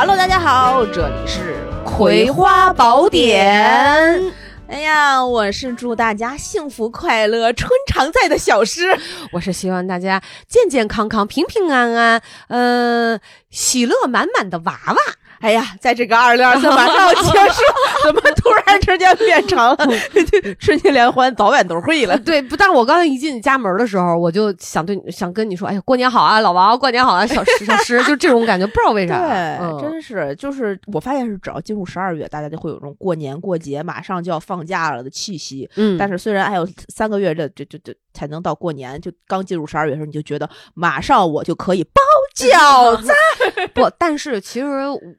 Hello，大家好，这里是《葵花宝典》。哎呀，我是祝大家幸福快乐、春常在的小诗。我是希望大家健健康康、平平安安，嗯，喜乐满满的娃娃。哎呀，在这个二零二三马上要结束，怎么突然之间变成了 春节联欢早晚都会了？对，不，但我刚才一进家门的时候，我就想对想跟你说，哎呀，过年好啊，老王，过年好啊，小石小石，就这种感觉，不知道为啥。对，真是，就是我发现是只要进入十二月，大家就会有这种过年过节马上就要放假了的气息。嗯，但是虽然还有三个月，这这这这才能到过年，就刚进入十二月的时候，你就觉得马上我就可以包饺子。不，但是其实。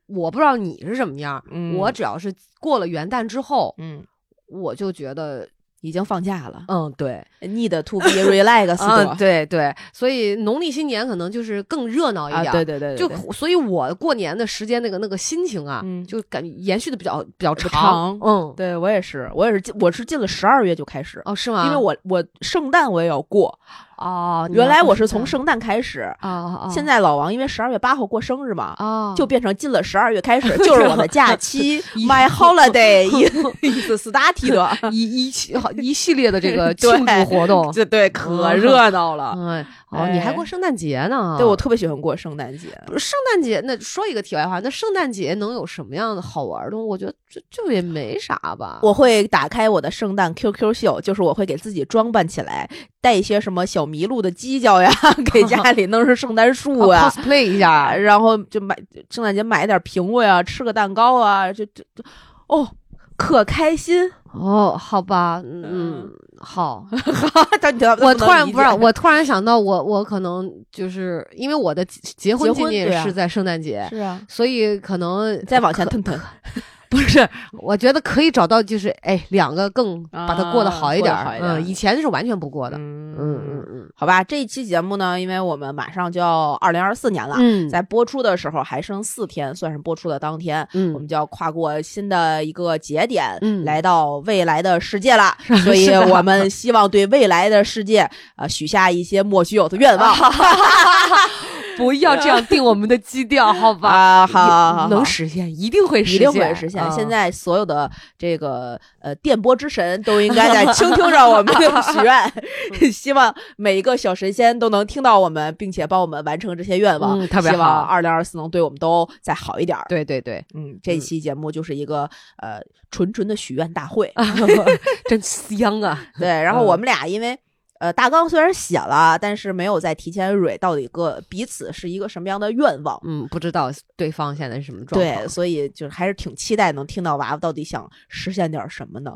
我不知道你是什么样，我只要是过了元旦之后，嗯，我就觉得已经放假了。嗯，对，need to be relaxed。对对，所以农历新年可能就是更热闹一点。对对对，就所以，我过年的时间那个那个心情啊，就感觉延续的比较比较长。嗯，对我也是，我也是，我是进了十二月就开始。哦，是吗？因为我我圣诞我也要过。哦，原来我是从圣诞开始啊，现在老王因为十二月八号过生日嘛，啊，就变成进了十二月开始就是我的假 期，my holiday is started，一一系一系列的这个 庆祝活动，这对可热闹了。哎，哦，你还过圣诞节呢？对，我特别喜欢过圣诞节。圣诞节那说一个题外话，那圣诞节能有什么样的好玩的？我觉得就就也没啥吧。我会打开我的圣诞 QQ 秀，就是我会给自己装扮起来。带一些什么小麋鹿的犄角呀，给家 里弄成圣诞树啊，cosplay 一下，然后就买圣诞节买点苹果呀，吃个蛋糕啊，就就哦，可开心哦，好吧，嗯，好，我突然不知道，我突然想到，我我可能就是因为我的结婚纪念是在圣诞节，是啊，所以可能再往前腾腾。不是，我觉得可以找到，就是哎，两个更把它过得好一点。嗯，以前是完全不过的。嗯嗯嗯，好吧，这一期节目呢，因为我们马上就要二零二四年了，在播出的时候还剩四天，算是播出的当天，我们就要跨过新的一个节点，来到未来的世界了。所以我们希望对未来的世界啊许下一些莫须有的愿望。不要这样定我们的基调，好吧？啊，好好，能实现，一定会实现，一定会实现。现在所有的这个呃电波之神都应该在倾听着我们的许愿，希望每一个小神仙都能听到我们，并且帮我们完成这些愿望。特别希望二零二四能对我们都再好一点。对对对，嗯，这期节目就是一个呃纯纯的许愿大会，真香啊！对，然后我们俩因为。呃，大纲虽然写了，但是没有在提前蕊到底个彼此是一个什么样的愿望。嗯，不知道对方现在是什么状况。对，所以就是还是挺期待能听到娃娃到底想实现点什么呢？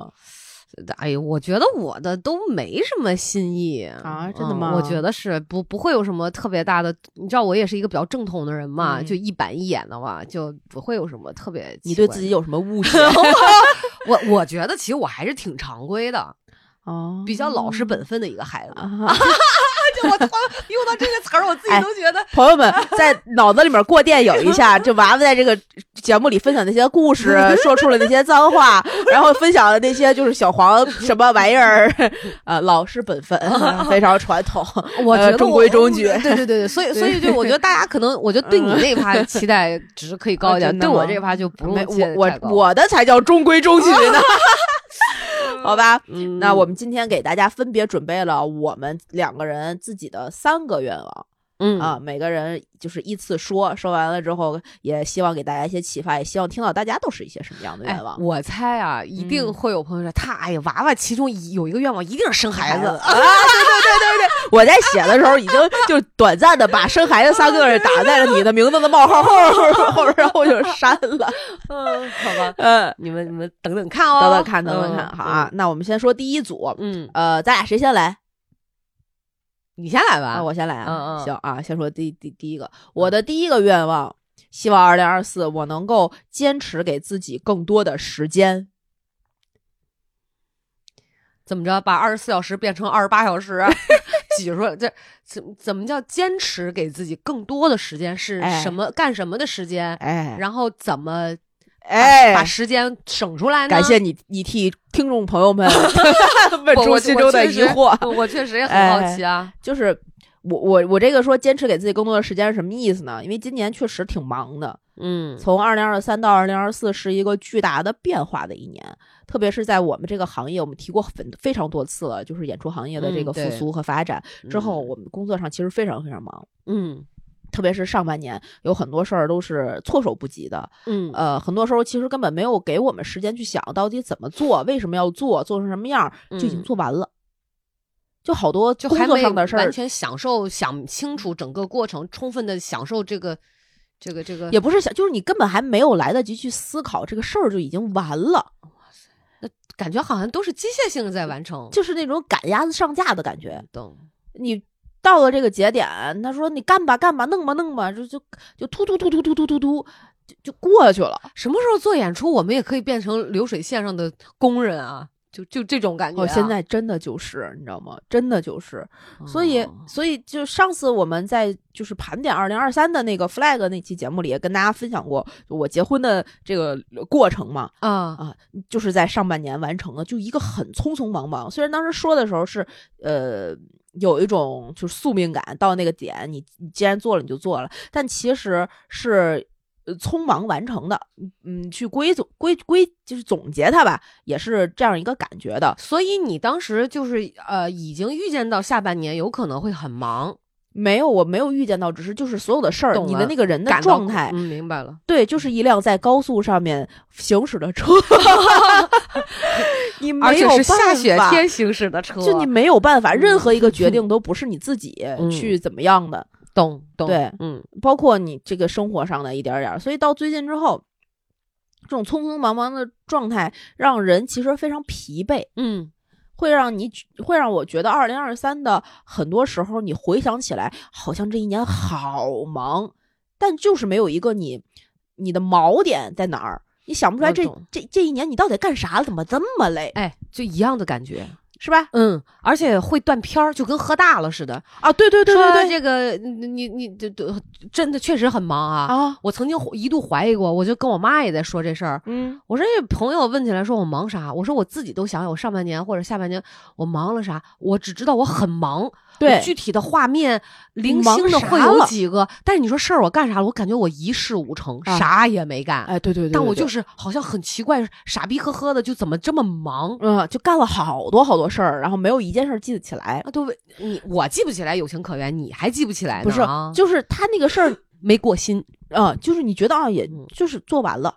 哎呀，我觉得我的都没什么新意啊，真的吗？我觉得是不不会有什么特别大的。你知道我也是一个比较正统的人嘛，就一板一眼的话，就不会有什么特别。你对自己有什么误解？我我觉得其实我还是挺常规的。哦，比较老实本分的一个孩子，就我用到这个词儿，我自己都觉得。朋友们在脑子里面过电影一下，就娃娃在这个节目里分享那些故事，说出了那些脏话，然后分享的那些就是小黄什么玩意儿，呃，老实本分，非常传统，我觉得中规中矩。对对对对，所以所以就我觉得大家可能，我觉得对你那一趴期待值可以高一点，对我这一趴就不用我我我的才叫中规中矩呢。好吧，那我们今天给大家分别准备了我们两个人自己的三个愿望。嗯啊，每个人就是依次说，说完了之后，也希望给大家一些启发，也希望听到大家都是一些什么样的愿望。我猜啊，一定会有朋友说，他哎呀，娃娃其中有一个愿望，一定是生孩子啊！对对对对对，我在写的时候已经就短暂的把生孩子三个字打在了你的名字的冒号后 后，然后就删了。嗯，好吧，嗯，你们你们等等看哦，等等看，等等看，好啊。那我们先说第一组，嗯，呃，咱俩谁先来？你先来吧，我先来啊，嗯嗯，行啊，先说第第第一个，我的第一个愿望，希望二零二四我能够坚持给自己更多的时间。怎么着，把二十四小时变成二十八小时，挤出来？这怎怎么叫坚持给自己更多的时间？是什么干什么的时间？哎，然后怎么？哎，把时间省出来。感谢你，你替听众朋友们 问出心中的疑惑。我确实也很好奇啊。就是我我我这个说坚持给自己更多的时间是什么意思呢？因为今年确实挺忙的。嗯，从二零二三到二零二四是一个巨大的变化的一年，特别是在我们这个行业，我们提过很非常多次了，就是演出行业的这个复苏和发展之后，我们工作上其实非常非常忙。嗯。特别是上半年有很多事儿都是措手不及的，嗯，呃，很多时候其实根本没有给我们时间去想到底怎么做，为什么要做，做成什么样，就已经做完了。就好多就工作上的事儿，完全享受想清楚整个过程，充分的享受这个这个这个，也不是想，就是你根本还没有来得及去思考这个事儿就已经完了。哇塞，那感觉好像都是机械性的在完成，就是那种赶鸭子上架的感觉。懂你。到了这个节点，他说：“你干吧，干吧，弄吧，弄吧，就就就突突突突突突突突，就就过去了。什么时候做演出，我们也可以变成流水线上的工人啊？就就这种感觉。现在真的就是，你知道吗？真的就是。所以，所以就上次我们在就是盘点二零二三的那个 flag 那期节目里，也跟大家分享过我结婚的这个过程嘛。啊啊，就是在上半年完成的，就一个很匆匆忙忙。虽然当时说的时候是呃。有一种就是宿命感，到那个点，你你既然做了，你就做了，但其实是匆忙完成的。嗯，去归总归归就是总结它吧，也是这样一个感觉的。所以你当时就是呃，已经预见到下半年有可能会很忙。没有，我没有预见到，只是就是所有的事儿，你的那个人的状态，嗯，明白了。对，就是一辆在高速上面行驶的车，你没有办法，下雪天行驶的车，就你没有办法，任何一个决定都不是你自己 去怎么样的，懂懂？对，嗯，包括你这个生活上的一点点，所以到最近之后，这种匆匆忙忙的状态让人其实非常疲惫，嗯。会让你会让我觉得，二零二三的很多时候，你回想起来，好像这一年好忙，但就是没有一个你你的锚点在哪儿，你想不出来这这这一年你到底干啥了？怎么这么累？哎，就一样的感觉。是吧？嗯，而且会断片儿，就跟喝大了似的啊！对对对对对，这个你你这这真的确实很忙啊啊！我曾经一度怀疑过，我就跟我妈也在说这事儿。嗯，我说这朋友问起来说我忙啥？我说我自己都想想，我上半年或者下半年我忙了啥？我只知道我很忙。对，具体的画面零星的会有几个，但是你说事儿我干啥了？我感觉我一事无成，啥也没干。哎，对对对，但我就是好像很奇怪，傻逼呵呵的，就怎么这么忙？嗯，就干了好多好多事儿，然后没有一件事记得起来。啊，对，你我记不起来有情可原，你还记不起来？不是，就是他那个事儿没过心啊，就是你觉得啊，也就是做完了，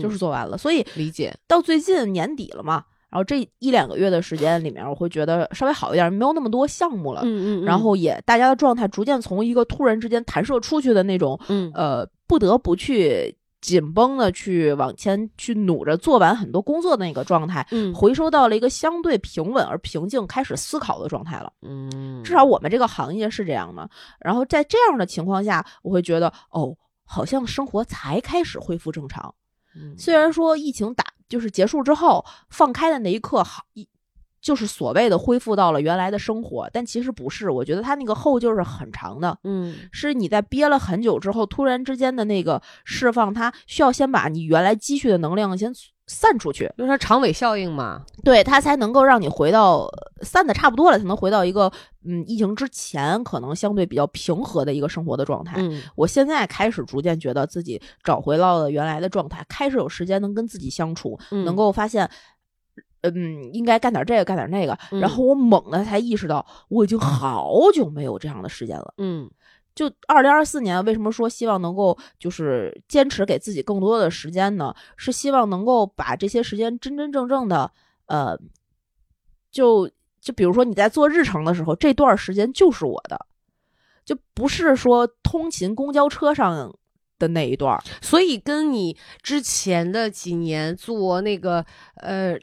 就是做完了，所以理解到最近年底了嘛。然后这一两个月的时间里面，我会觉得稍微好一点，没有那么多项目了。嗯嗯。然后也大家的状态逐渐从一个突然之间弹射出去的那种，嗯呃，不得不去紧绷的去往前去努着做完很多工作的那个状态，嗯，回收到了一个相对平稳而平静开始思考的状态了。嗯，至少我们这个行业是这样的。然后在这样的情况下，我会觉得哦，好像生活才开始恢复正常。嗯，虽然说疫情打。就是结束之后放开的那一刻，好一就是所谓的恢复到了原来的生活，但其实不是。我觉得他那个后劲是很长的，嗯，是你在憋了很久之后，突然之间的那个释放，它需要先把你原来积蓄的能量先。散出去，就是长尾效应嘛，对它才能够让你回到散的差不多了，才能回到一个嗯疫情之前可能相对比较平和的一个生活的状态。嗯，我现在开始逐渐觉得自己找回到了原来的状态，开始有时间能跟自己相处，能够发现，嗯，应该干点这个，干点那个，然后我猛的才意识到，我已经好久没有这样的时间了。嗯。就二零二四年，为什么说希望能够就是坚持给自己更多的时间呢？是希望能够把这些时间真真正正的，呃，就就比如说你在做日程的时候，这段时间就是我的，就不是说通勤公交车上的那一段。所以跟你之前的几年做那个，呃。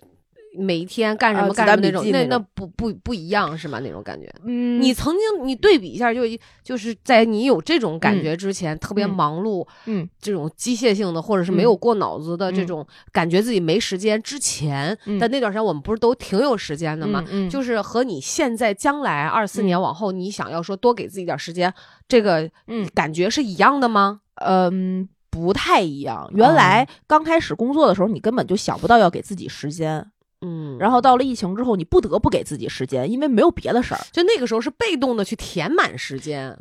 每一天干什么干什么那种，那那不不不一样是吗？那种感觉，嗯，你曾经你对比一下，就就是在你有这种感觉之前，特别忙碌，嗯，这种机械性的或者是没有过脑子的这种感觉自己没时间之前的那段时间，我们不是都挺有时间的吗？嗯，就是和你现在将来二四年往后，你想要说多给自己点时间，这个嗯感觉是一样的吗？嗯，不太一样。原来刚开始工作的时候，你根本就想不到要给自己时间。嗯，然后到了疫情之后，你不得不给自己时间，因为没有别的事儿。就那个时候是被动的去填满时间，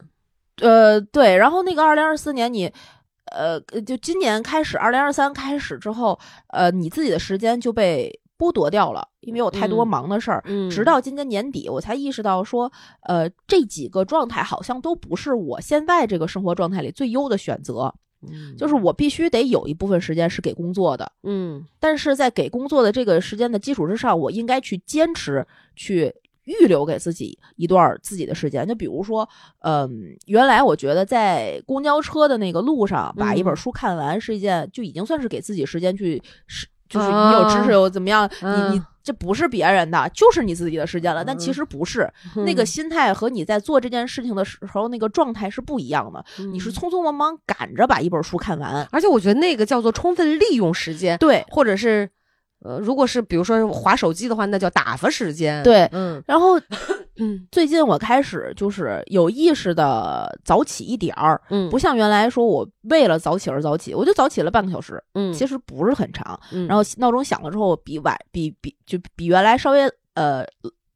呃，对。然后那个二零二四年，你呃，就今年开始，二零二三开始之后，呃，你自己的时间就被剥夺掉了，因为有太多忙的事儿。嗯，直到今年年底，我才意识到说，呃，这几个状态好像都不是我现在这个生活状态里最优的选择。嗯，就是我必须得有一部分时间是给工作的。嗯，但是在给工作的这个时间的基础之上，我应该去坚持去。预留给自己一段自己的时间，就比如说，嗯，原来我觉得在公交车的那个路上把一本书看完是一件就已经算是给自己时间去，是就是你有知识又怎么样？你你这不是别人的，就是你自己的时间了。但其实不是，那个心态和你在做这件事情的时候那个状态是不一样的。你是匆匆忙忙赶着把一本书看完，而且我觉得那个叫做充分利用时间，对，或者是。呃，如果是比如说划手机的话，那叫打发时间。对，嗯，然后，嗯，最近我开始就是有意识的早起一点儿，嗯，不像原来说我为了早起而早起，我就早起了半个小时，嗯，其实不是很长。嗯，然后闹钟响了之后，比晚比比就比原来稍微呃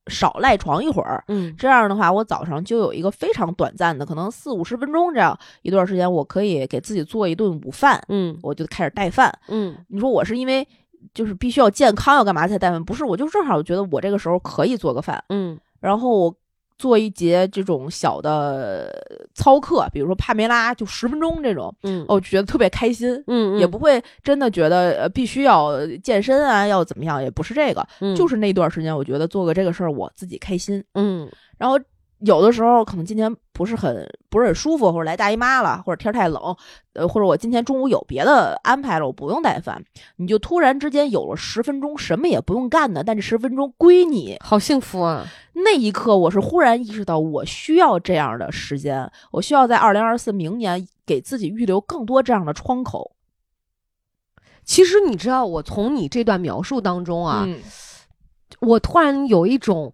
少赖床一会儿，嗯，这样的话，我早上就有一个非常短暂的，可能四五十分钟这样一段时间，我可以给自己做一顿午饭，嗯，我就开始带饭，嗯，你说我是因为。就是必须要健康，要干嘛才带饭？不是，我就正好我觉得我这个时候可以做个饭，嗯，然后我做一节这种小的操课，比如说帕梅拉，就十分钟这种，嗯，我觉得特别开心，嗯，也不会真的觉得呃必须要健身啊，要怎么样，也不是这个，就是那段时间，我觉得做个这个事儿我自己开心，嗯，然后。有的时候可能今天不是很不是很舒服，或者来大姨妈了，或者天太冷，呃，或者我今天中午有别的安排了，我不用带饭，你就突然之间有了十分钟什么也不用干的，但这十分钟归你，好幸福啊！那一刻我是忽然意识到，我需要这样的时间，我需要在二零二四明年给自己预留更多这样的窗口。其实你知道，我从你这段描述当中啊，我突然有一种。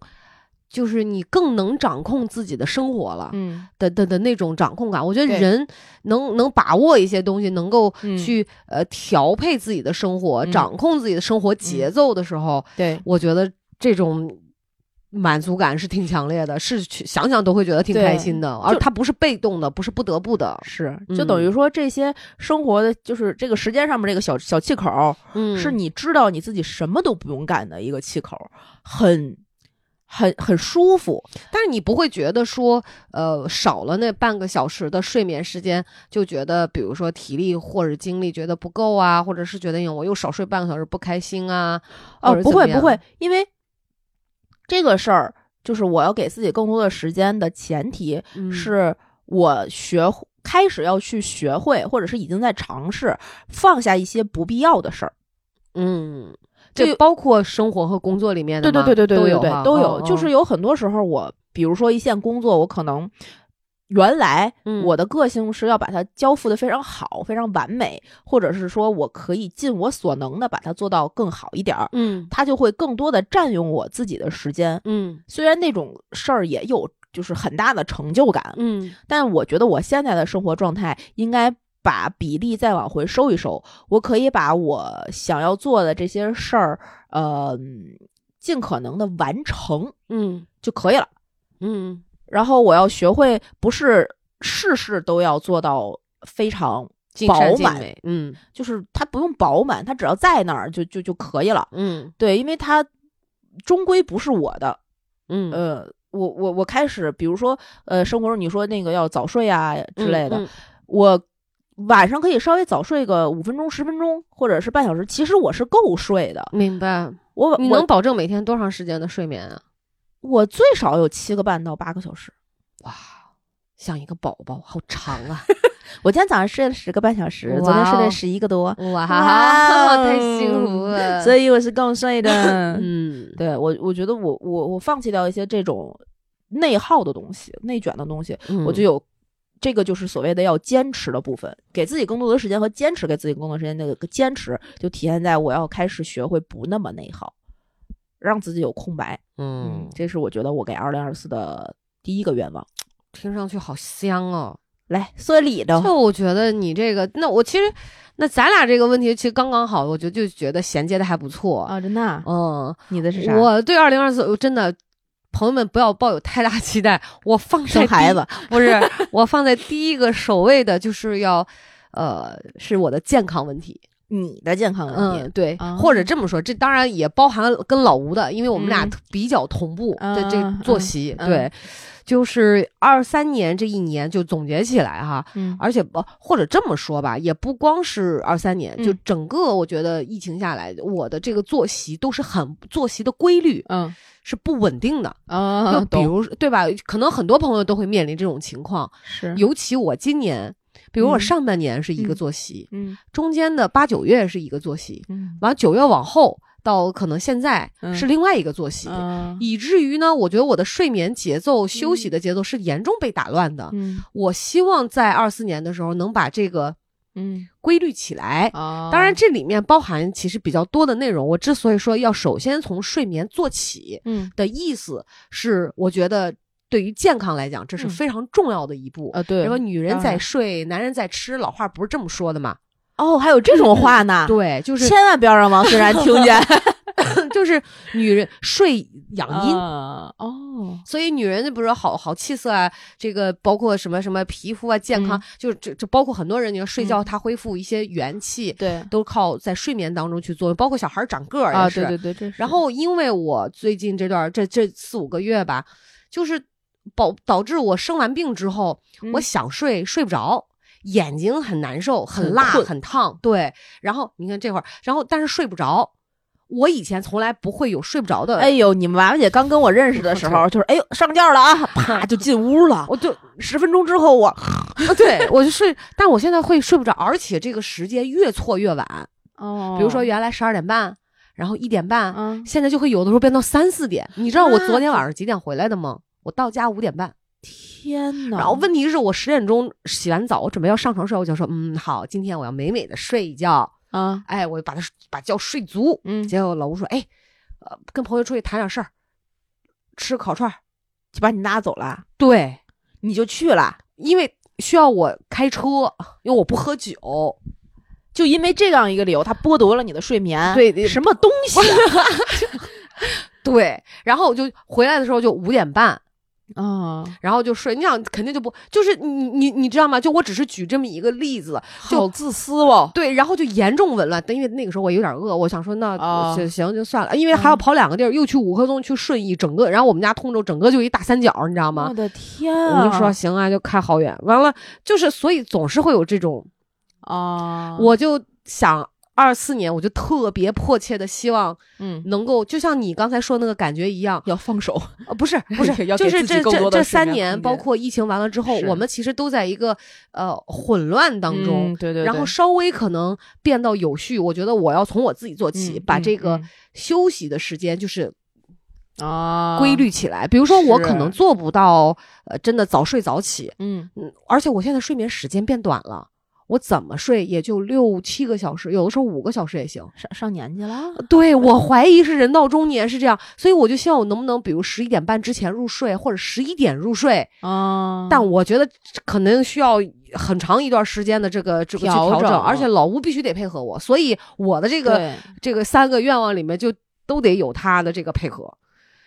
就是你更能掌控自己的生活了，嗯，的的的那种掌控感。我觉得人能能把握一些东西，能够去呃调配自己的生活，掌控自己的生活节奏的时候，对。我觉得这种满足感是挺强烈的，是想想都会觉得挺开心的。而它不是被动的，不是不得不的，是就等于说这些生活的就是这个时间上面这个小小气口，嗯，是你知道你自己什么都不用干的一个气口，很。很很舒服，但是你不会觉得说，呃，少了那半个小时的睡眠时间，就觉得，比如说体力或者精力觉得不够啊，或者是觉得我又少睡半个小时不开心啊？哦，不会不会，因为这个事儿就是我要给自己更多的时间的前提是我学开始要去学会，或者是已经在尝试放下一些不必要的事儿，嗯。这包括生活和工作里面的，对对对对对，都有都有。就是有很多时候，我比如说一线工作，我可能原来我的个性是要把它交付的非常好、非常完美，或者是说我可以尽我所能的把它做到更好一点儿。嗯，它就会更多的占用我自己的时间。嗯，虽然那种事儿也有就是很大的成就感。嗯，但我觉得我现在的生活状态应该。把比例再往回收一收，我可以把我想要做的这些事儿，呃，尽可能的完成，嗯，就可以了，嗯。然后我要学会，不是事事都要做到非常饱满，嗯，就是它不用饱满，它只要在那儿就就就可以了，嗯，对，因为它终归不是我的，嗯，呃，我我我开始，比如说，呃，生活中你说那个要早睡啊之类的，我。晚上可以稍微早睡个五分钟、十分钟，或者是半小时。其实我是够睡的。明白。我你能保证每天多长时间的睡眠啊？我最少有七个半到八个小时。哇，像一个宝宝，好长啊！我今天早上睡了十个半小时，昨天睡了十一个多。哇，太幸福了！所以我是够睡的。嗯，对我，我觉得我我我放弃掉一些这种内耗的东西、内卷的东西，我就有。这个就是所谓的要坚持的部分，给自己更多的时间和坚持，给自己更多时间。那个坚持就体现在我要开始学会不那么内耗，让自己有空白。嗯，这是我觉得我给二零二四的第一个愿望。听上去好香哦！来说理的，就我觉得你这个，那我其实，那咱俩这个问题其实刚刚好，我觉得就觉得衔接的还不错啊，真的。嗯，你的是啥？我对二零二四真的。朋友们不要抱有太大期待，我放生孩子 不是我放在第一个首位的，就是要呃，是我的健康问题。你的健康问题，对，或者这么说，这当然也包含跟老吴的，因为我们俩比较同步的这作息，对，就是二三年这一年就总结起来哈，而且不或者这么说吧，也不光是二三年，就整个我觉得疫情下来，我的这个作息都是很作息的规律，嗯，是不稳定的啊，就比如对吧？可能很多朋友都会面临这种情况，是，尤其我今年。比如我上半年是一个作息，嗯，中间的八九月是一个作息，嗯，完九月往后到可能现在是另外一个作息，以至于呢，我觉得我的睡眠节奏、休息的节奏是严重被打乱的。嗯，我希望在二四年的时候能把这个嗯规律起来。当然这里面包含其实比较多的内容。我之所以说要首先从睡眠做起，嗯，的意思是我觉得。对于健康来讲，这是非常重要的一步啊！对，什么女人在睡，男人在吃，老话不是这么说的吗？哦，还有这种话呢？对，就是千万不要让王思然听见。就是女人睡养阴哦，所以女人就不是好好气色啊，这个包括什么什么皮肤啊健康，就这这包括很多人，你说睡觉她恢复一些元气，对，都靠在睡眠当中去做，包括小孩长个儿也是，对对对。然后因为我最近这段这这四五个月吧，就是。导导致我生完病之后，我想睡睡不着，眼睛很难受，很辣，很烫。对，然后你看这会儿，然后但是睡不着。我以前从来不会有睡不着的。哎呦，你们娃娃姐刚跟我认识的时候，就是哎呦上觉了啊，啪就进屋了。我就十分钟之后我，对我就睡，但我现在会睡不着，而且这个时间越错越晚。哦，比如说原来十二点半，然后一点半，嗯，现在就会有的时候变到三四点。你知道我昨天晚上几点回来的吗？我到家五点半，天呐！然后问题是我十点钟洗完澡，我准备要上床睡，我就说，嗯，好，今天我要美美的睡一觉啊！哎，我就把他把觉睡足。嗯，结果老吴说，哎，呃，跟朋友出去谈点事儿，吃烤串，就把你拉走了。对，你就去了，因为需要我开车，因为我不喝酒，就因为这样一个理由，他剥夺了你的睡眠。对，什么东西？对，然后我就回来的时候就五点半。啊，然后就睡，你想肯定就不就是你你你知道吗？就我只是举这么一个例子，好自私哦。对，然后就严重紊乱，但因为那个时候我有点饿，我想说那行行就算了，因为还要跑两个地儿，又去五棵松，去顺义，整个然后我们家通州整个就一大三角，你知道吗？我的天啊！我就说行啊，就开好远，完了就是所以总是会有这种啊，我就想。二四年，我就特别迫切的希望，嗯，能够就像你刚才说那个感觉一样，要放手，呃，不是 不是，就是这这这三年，包括疫情完了之后，我们其实都在一个呃混乱当中，对对，然后稍微可能变到有序，我觉得我要从我自己做起，把这个休息的时间就是啊规律起来。比如说，我可能做不到呃真的早睡早起，嗯嗯，而且我现在睡眠时间变短了。我怎么睡也就六七个小时，有的时候五个小时也行。上上年纪了，对我怀疑是人到中年是这样，所以我就希望我能不能，比如十一点半之前入睡，或者十一点入睡啊。但我觉得可能需要很长一段时间的这个这个调整，而且老吴必须得配合我，所以我的这个这个三个愿望里面就都得有他的这个配合。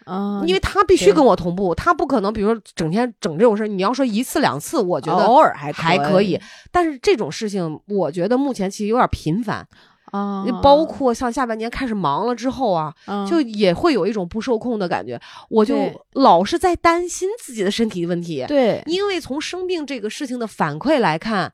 啊，因为他必须跟我同步，他不可能，比如说整天整这种事你要说一次两次，我觉得偶尔还还可以，但是这种事情，我觉得目前其实有点频繁啊。包括像下半年开始忙了之后啊，就也会有一种不受控的感觉，我就老是在担心自己的身体问题。对，因为从生病这个事情的反馈来看。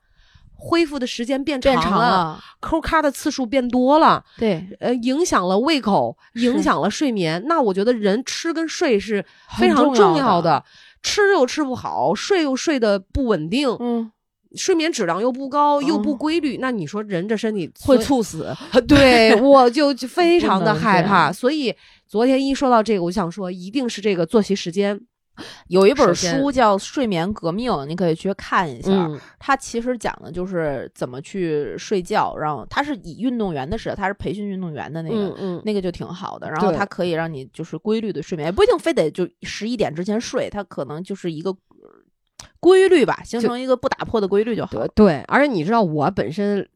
恢复的时间变长了，抠咔的次数变多了，对，呃，影响了胃口，影响了睡眠。那我觉得人吃跟睡是非常重要的，吃又吃不好，睡又睡得不稳定，嗯，睡眠质量又不高，又不规律，那你说人这身体会猝死？对，我就 非常的害怕。所以昨天一说到这个，我想说，一定是这个作息时间。有一本书叫《睡眠革命》，你可以去看一下。它其实讲的就是怎么去睡觉。然后它是以运动员的视角，它是培训运动员的那个，那个就挺好的。然后它可以让你就是规律的睡眠，也不一定非得就十一点之前睡，它可能就是一个规律吧，形成一个不打破的规律就好。对，而且你知道我本身。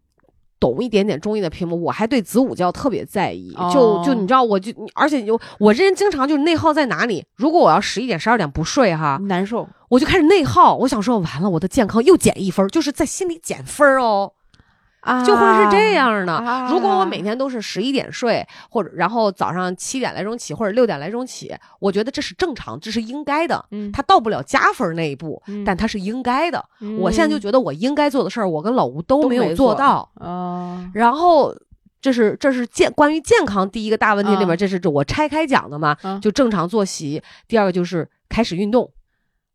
懂一点点中医的屏幕，我还对子午觉特别在意。就就你知道，我就而且就我这人经常就是内耗在哪里？如果我要十一点十二点不睡哈，难受，我就开始内耗。我想说，完了，我的健康又减一分，就是在心里减分哦。就会是这样的。如果我每天都是十一点睡，或者然后早上七点来钟起，或者六点来钟起，我觉得这是正常，这是应该的。嗯，他到不了加分那一步，但他是应该的。我现在就觉得我应该做的事儿，我跟老吴都没有做到。啊，然后这是这是健关于健康第一个大问题里面，这是我拆开讲的嘛？就正常作息。第二个就是开始运动。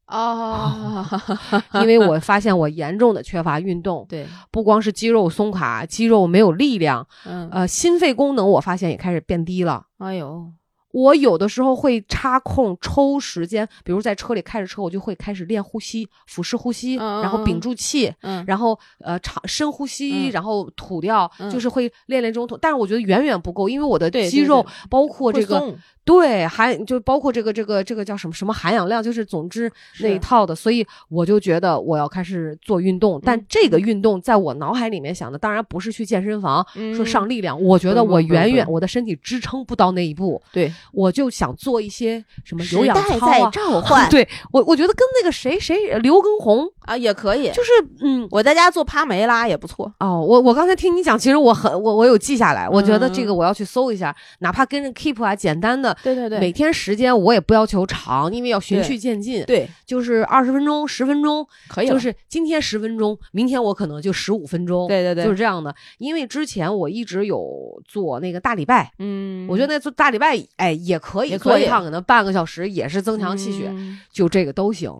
哦，因为我发现我严重的缺乏运动，对，不光是肌肉松垮，肌肉没有力量，嗯，呃，心肺功能我发现也开始变低了。哎呦。我有的时候会插空抽时间，比如在车里开着车，我就会开始练呼吸，腹式呼吸，然后屏住气，然后呃长深呼吸，然后吐掉，就是会练练这种吐。但是我觉得远远不够，因为我的肌肉。包括这个对含就包括这个这个这个叫什么什么含氧量，就是总之那一套的，所以我就觉得我要开始做运动。但这个运动在我脑海里面想的，当然不是去健身房说上力量，我觉得我远远我的身体支撑不到那一步。对。我就想做一些什么有氧操啊，召唤。对我，我觉得跟那个谁谁刘畊宏啊也可以，就是嗯，我在家做帕梅拉也不错哦。我我刚才听你讲，其实我很我我有记下来，我觉得这个我要去搜一下，哪怕跟着 Keep 啊，简单的，对对对，每天时间我也不要求长，因为要循序渐进，对，就是二十分钟、十分钟可以，就是今天十分钟，明天我可能就十五分钟，对对对，就是这样的。因为之前我一直有做那个大礼拜，嗯，我觉得那做大礼拜，哎，也可以。做一趟可能半个小时也是增强气血，就这个都行。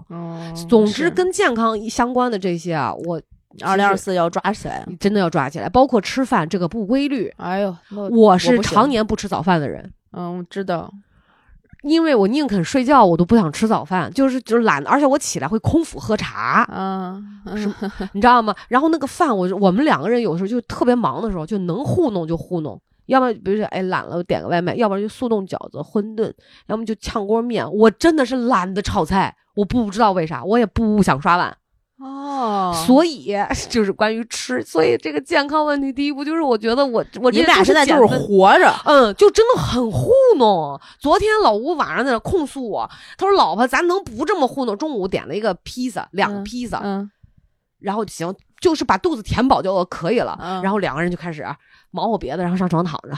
总之跟健康相关的这些啊，我二零二四要抓起来，真的要抓起来。包括吃饭这个不规律，哎呦，我是常年不吃早饭的人。嗯，我知道，因为我宁肯睡觉，我都不想吃早饭，就是就是懒，而且我起来会空腹喝茶。嗯，你知道吗？然后那个饭，我我们两个人有时候就特别忙的时候，就能糊弄就糊弄。要么比如说，哎，懒了点个外卖；要不然就速冻饺子、馄饨；要么就炝锅面。我真的是懒得炒菜，我不知道为啥，我也不想刷碗。哦，所以就是关于吃，所以这个健康问题，第一步就是我觉得我我你们俩现在就是活着，嗯，就真的很糊弄。昨天老吴晚上在那控诉我，他说：“老婆，咱能不这么糊弄？”中午点了一个披萨，两个披萨，嗯，然后行，就是把肚子填饱就可以了。然后两个人就开始。忙活别的，然后上床躺着，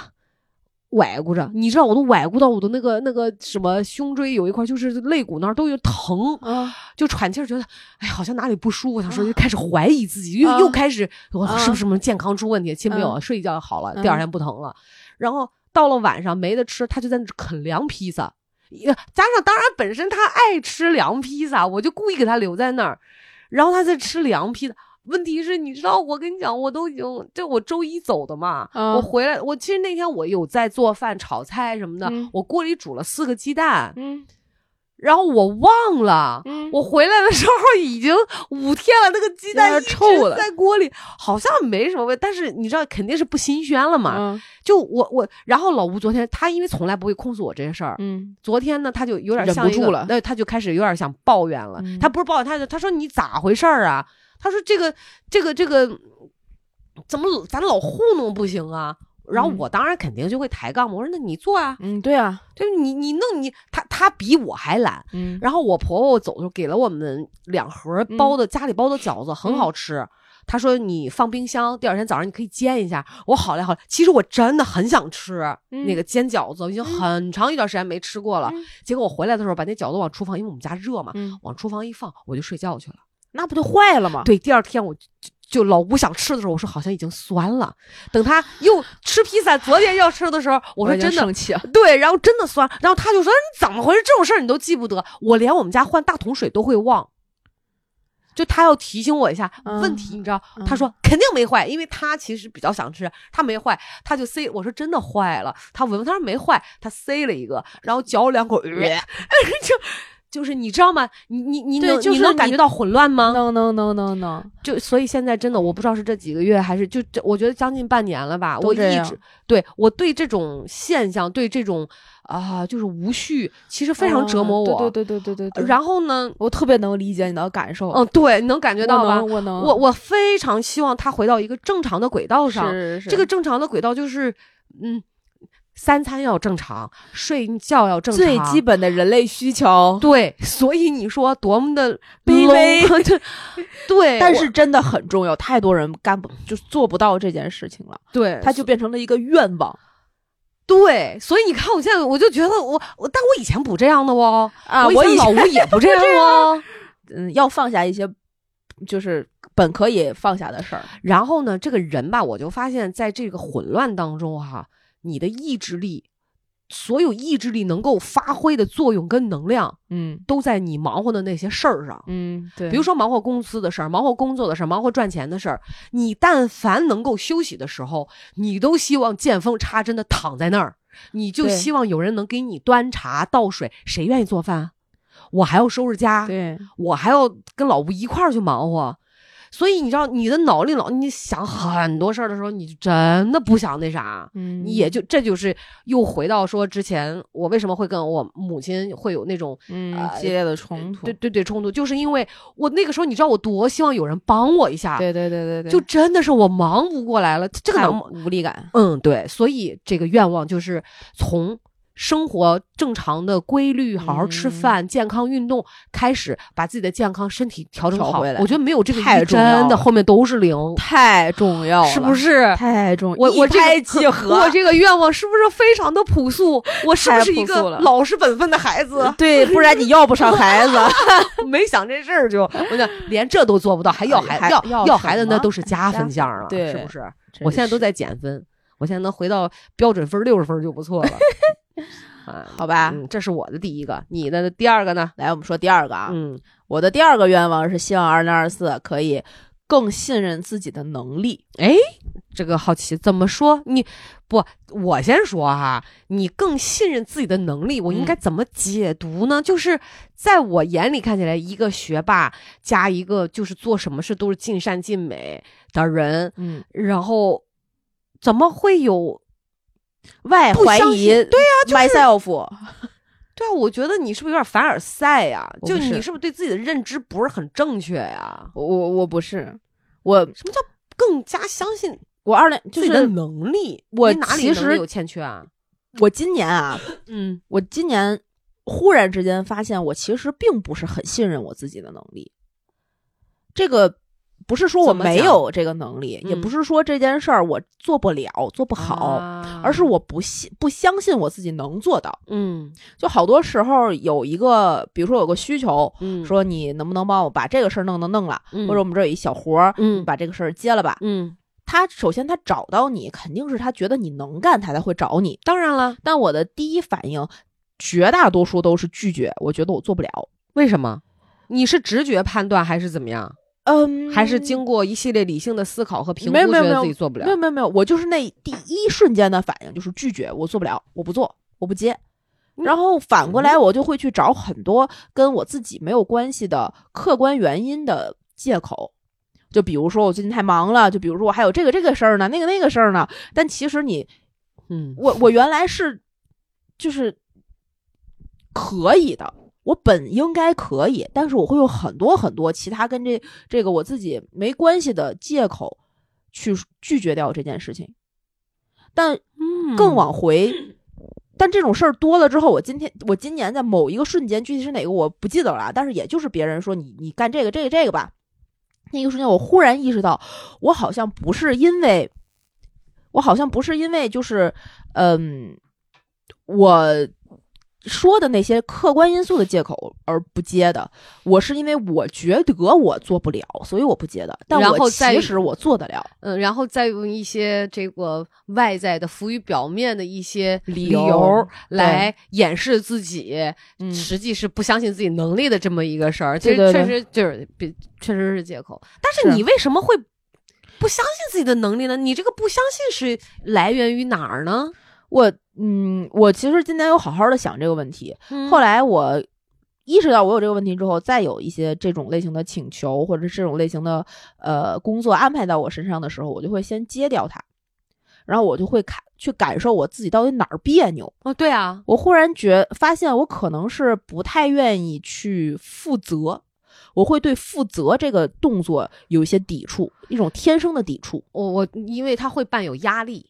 崴咕着。你知道，我都崴咕到我的那个那个什么胸椎有一块，就是肋骨那儿都有疼啊，就喘气儿，觉得哎，好像哪里不舒服。他说就开始怀疑自己，又又开始我是不是什么健康出问题？其实没有，睡一觉好了，第二天不疼了。然后到了晚上没得吃，他就在那啃凉披萨。加上当然本身他爱吃凉披萨，我就故意给他留在那儿，然后他在吃凉披萨。问题是，你知道，我跟你讲，我都已经，就我周一走的嘛，我回来，我其实那天我有在做饭、炒菜什么的，我锅里煮了四个鸡蛋，嗯，然后我忘了，我回来的时候已经五天了，那个鸡蛋臭了，在锅里好像没什么味，但是你知道肯定是不新鲜了嘛，就我我，然后老吴昨天他因为从来不会控诉我这些事儿，嗯，昨天呢他就有点忍不住了，那他就开始有点想抱怨了，他不是抱怨，他他说你咋回事儿啊？他说：“这个，这个，这个，怎么咱老糊弄不行啊？”然后我当然肯定就会抬杠嘛。我说：“那你做啊。”嗯，对啊，就是你你弄你他他比我还懒。嗯。然后我婆婆走的时候给了我们两盒包的家里包的饺子，很好吃。她说：“你放冰箱，第二天早上你可以煎一下。”我好嘞好嘞。其实我真的很想吃那个煎饺子，已经很长一段时间没吃过了。结果我回来的时候把那饺子往厨房，因为我们家热嘛，往厨房一放，我就睡觉去了。那不就坏了吗？对，第二天我就就老吴想吃的时候，我说好像已经酸了。等他又吃披萨，昨天要吃的时候，我说真的生气。对，然后真的酸，然后他就说你怎么回事？这种事儿你都记不得？我连我们家换大桶水都会忘。就他要提醒我一下问题，你知道？他说肯定没坏，因为他其实比较想吃，他没坏，他就塞。我说真的坏了，他闻闻，他说没坏，他塞了一个，然后嚼了两口，就。就是你知道吗？你你你能你能感觉到混乱吗？能能能能能。就所以现在真的我不知道是这几个月还是就这，我觉得将近半年了吧。我一直对我对这种现象，对这种啊，就是无序，其实非常折磨我。对对对对对对。然后呢，我特别能理解你的感受。嗯，对，你能感觉到吧？我能。我我非常希望他回到一个正常的轨道上。是是是。这个正常的轨道就是，嗯。三餐要正常，睡觉要正常，最基本的人类需求。对，所以你说多么的卑微，对，但是真的很重要。太多人干不就做不到这件事情了，对，他就变成了一个愿望。对，所以你看，我现在我就觉得我我，但我以前不这样的哦，啊，我以前老吴也不这样 哦，嗯，要放下一些就是本可以放下的事儿。然后呢，这个人吧，我就发现在这个混乱当中哈。你的意志力，所有意志力能够发挥的作用跟能量，嗯，都在你忙活的那些事儿上，嗯，对。比如说忙活公司的事儿，忙活工作的事儿，忙活赚钱的事儿。你但凡能够休息的时候，你都希望见缝插针的躺在那儿，你就希望有人能给你端茶倒水。谁愿意做饭？我还要收拾家，对我还要跟老吴一块儿去忙活。所以你知道，你的脑力老你想很多事儿的时候，你就真的不想那啥，嗯，你也就这就是又回到说之前我为什么会跟我母亲会有那种嗯激烈的冲突，对对对冲突，就是因为我那个时候你知道我多希望有人帮我一下，对对对对对，就真的是我忙不过来了，这个能无力感，嗯对，所以这个愿望就是从。生活正常的规律，好好吃饭，健康运动，开始把自己的健康身体调整好。我觉得没有这个太真的后面都是零，太重要了，是不是？太重要，我我这个我这个愿望是不是非常的朴素？我是不是一个老实本分的孩子？对，不然你要不上孩子。没想这事儿就，我想连这都做不到，还要孩要要孩子那都是加分项了，是不是？我现在都在减分，我现在能回到标准分六十分就不错了。啊，好吧，这是我的第一个，你的第二个呢？来，我们说第二个啊。嗯，我的第二个愿望是希望二零二四可以更信任自己的能力。哎，这个好奇怎么说？你不，我先说哈，你更信任自己的能力，我应该怎么解读呢？就是在我眼里看起来，一个学霸加一个就是做什么事都是尽善尽美的人，嗯，然后怎么会有？外怀疑，对呀，myself，对啊，我觉得你是不是有点凡尔赛呀？就你是不是对自己的认知不是很正确呀？我我不是，我什么叫更加相信我二零就是能力？我哪里有欠缺啊？我今年啊，嗯，我今年忽然之间发现，我其实并不是很信任我自己的能力，这个。不是说我没有这个能力，也不是说这件事儿我做不了、做不好，而是我不信、不相信我自己能做到。嗯，就好多时候有一个，比如说有个需求，嗯，说你能不能帮我把这个事儿弄弄弄了，或者我们这有一小活儿，嗯，把这个事儿接了吧。嗯，他首先他找到你，肯定是他觉得你能干，他才会找你。当然了，但我的第一反应，绝大多数都是拒绝。我觉得我做不了。为什么？你是直觉判断还是怎么样？嗯，还是经过一系列理性的思考和评估，觉得自己做不了。没有没有没有，我就是那第一瞬间的反应就是拒绝，我做不了，我不做，我不接。然后反过来，我就会去找很多跟我自己没有关系的客观原因的借口。就比如说我最近太忙了，就比如说我还有这个这个事儿呢，那个那个事儿呢。但其实你，嗯，我我原来是就是可以的。我本应该可以，但是我会有很多很多其他跟这这个我自己没关系的借口去拒绝掉这件事情。但更往回，但这种事儿多了之后，我今天我今年在某一个瞬间，具体是哪个我不记得了，但是也就是别人说你你干这个这个这个吧，那个瞬间我忽然意识到，我好像不是因为，我好像不是因为就是嗯，我。说的那些客观因素的借口而不接的，我是因为我觉得我做不了，所以我不接的。但我其实我做得了，嗯，然后再用一些这个外在的浮于表面的一些理由来掩饰自己，实际是不相信自己能力的这么一个事儿。其实确实就是比确实是借口。但是你为什么会不相信自己的能力呢？你这个不相信是来源于哪儿呢？我。嗯，我其实今天有好好的想这个问题。后来我意识到我有这个问题之后，再有一些这种类型的请求或者这种类型的呃工作安排到我身上的时候，我就会先接掉它，然后我就会看去感受我自己到底哪儿别扭。哦，对啊，我忽然觉发现我可能是不太愿意去负责，我会对负责这个动作有一些抵触，一种天生的抵触。我我因为它会伴有压力。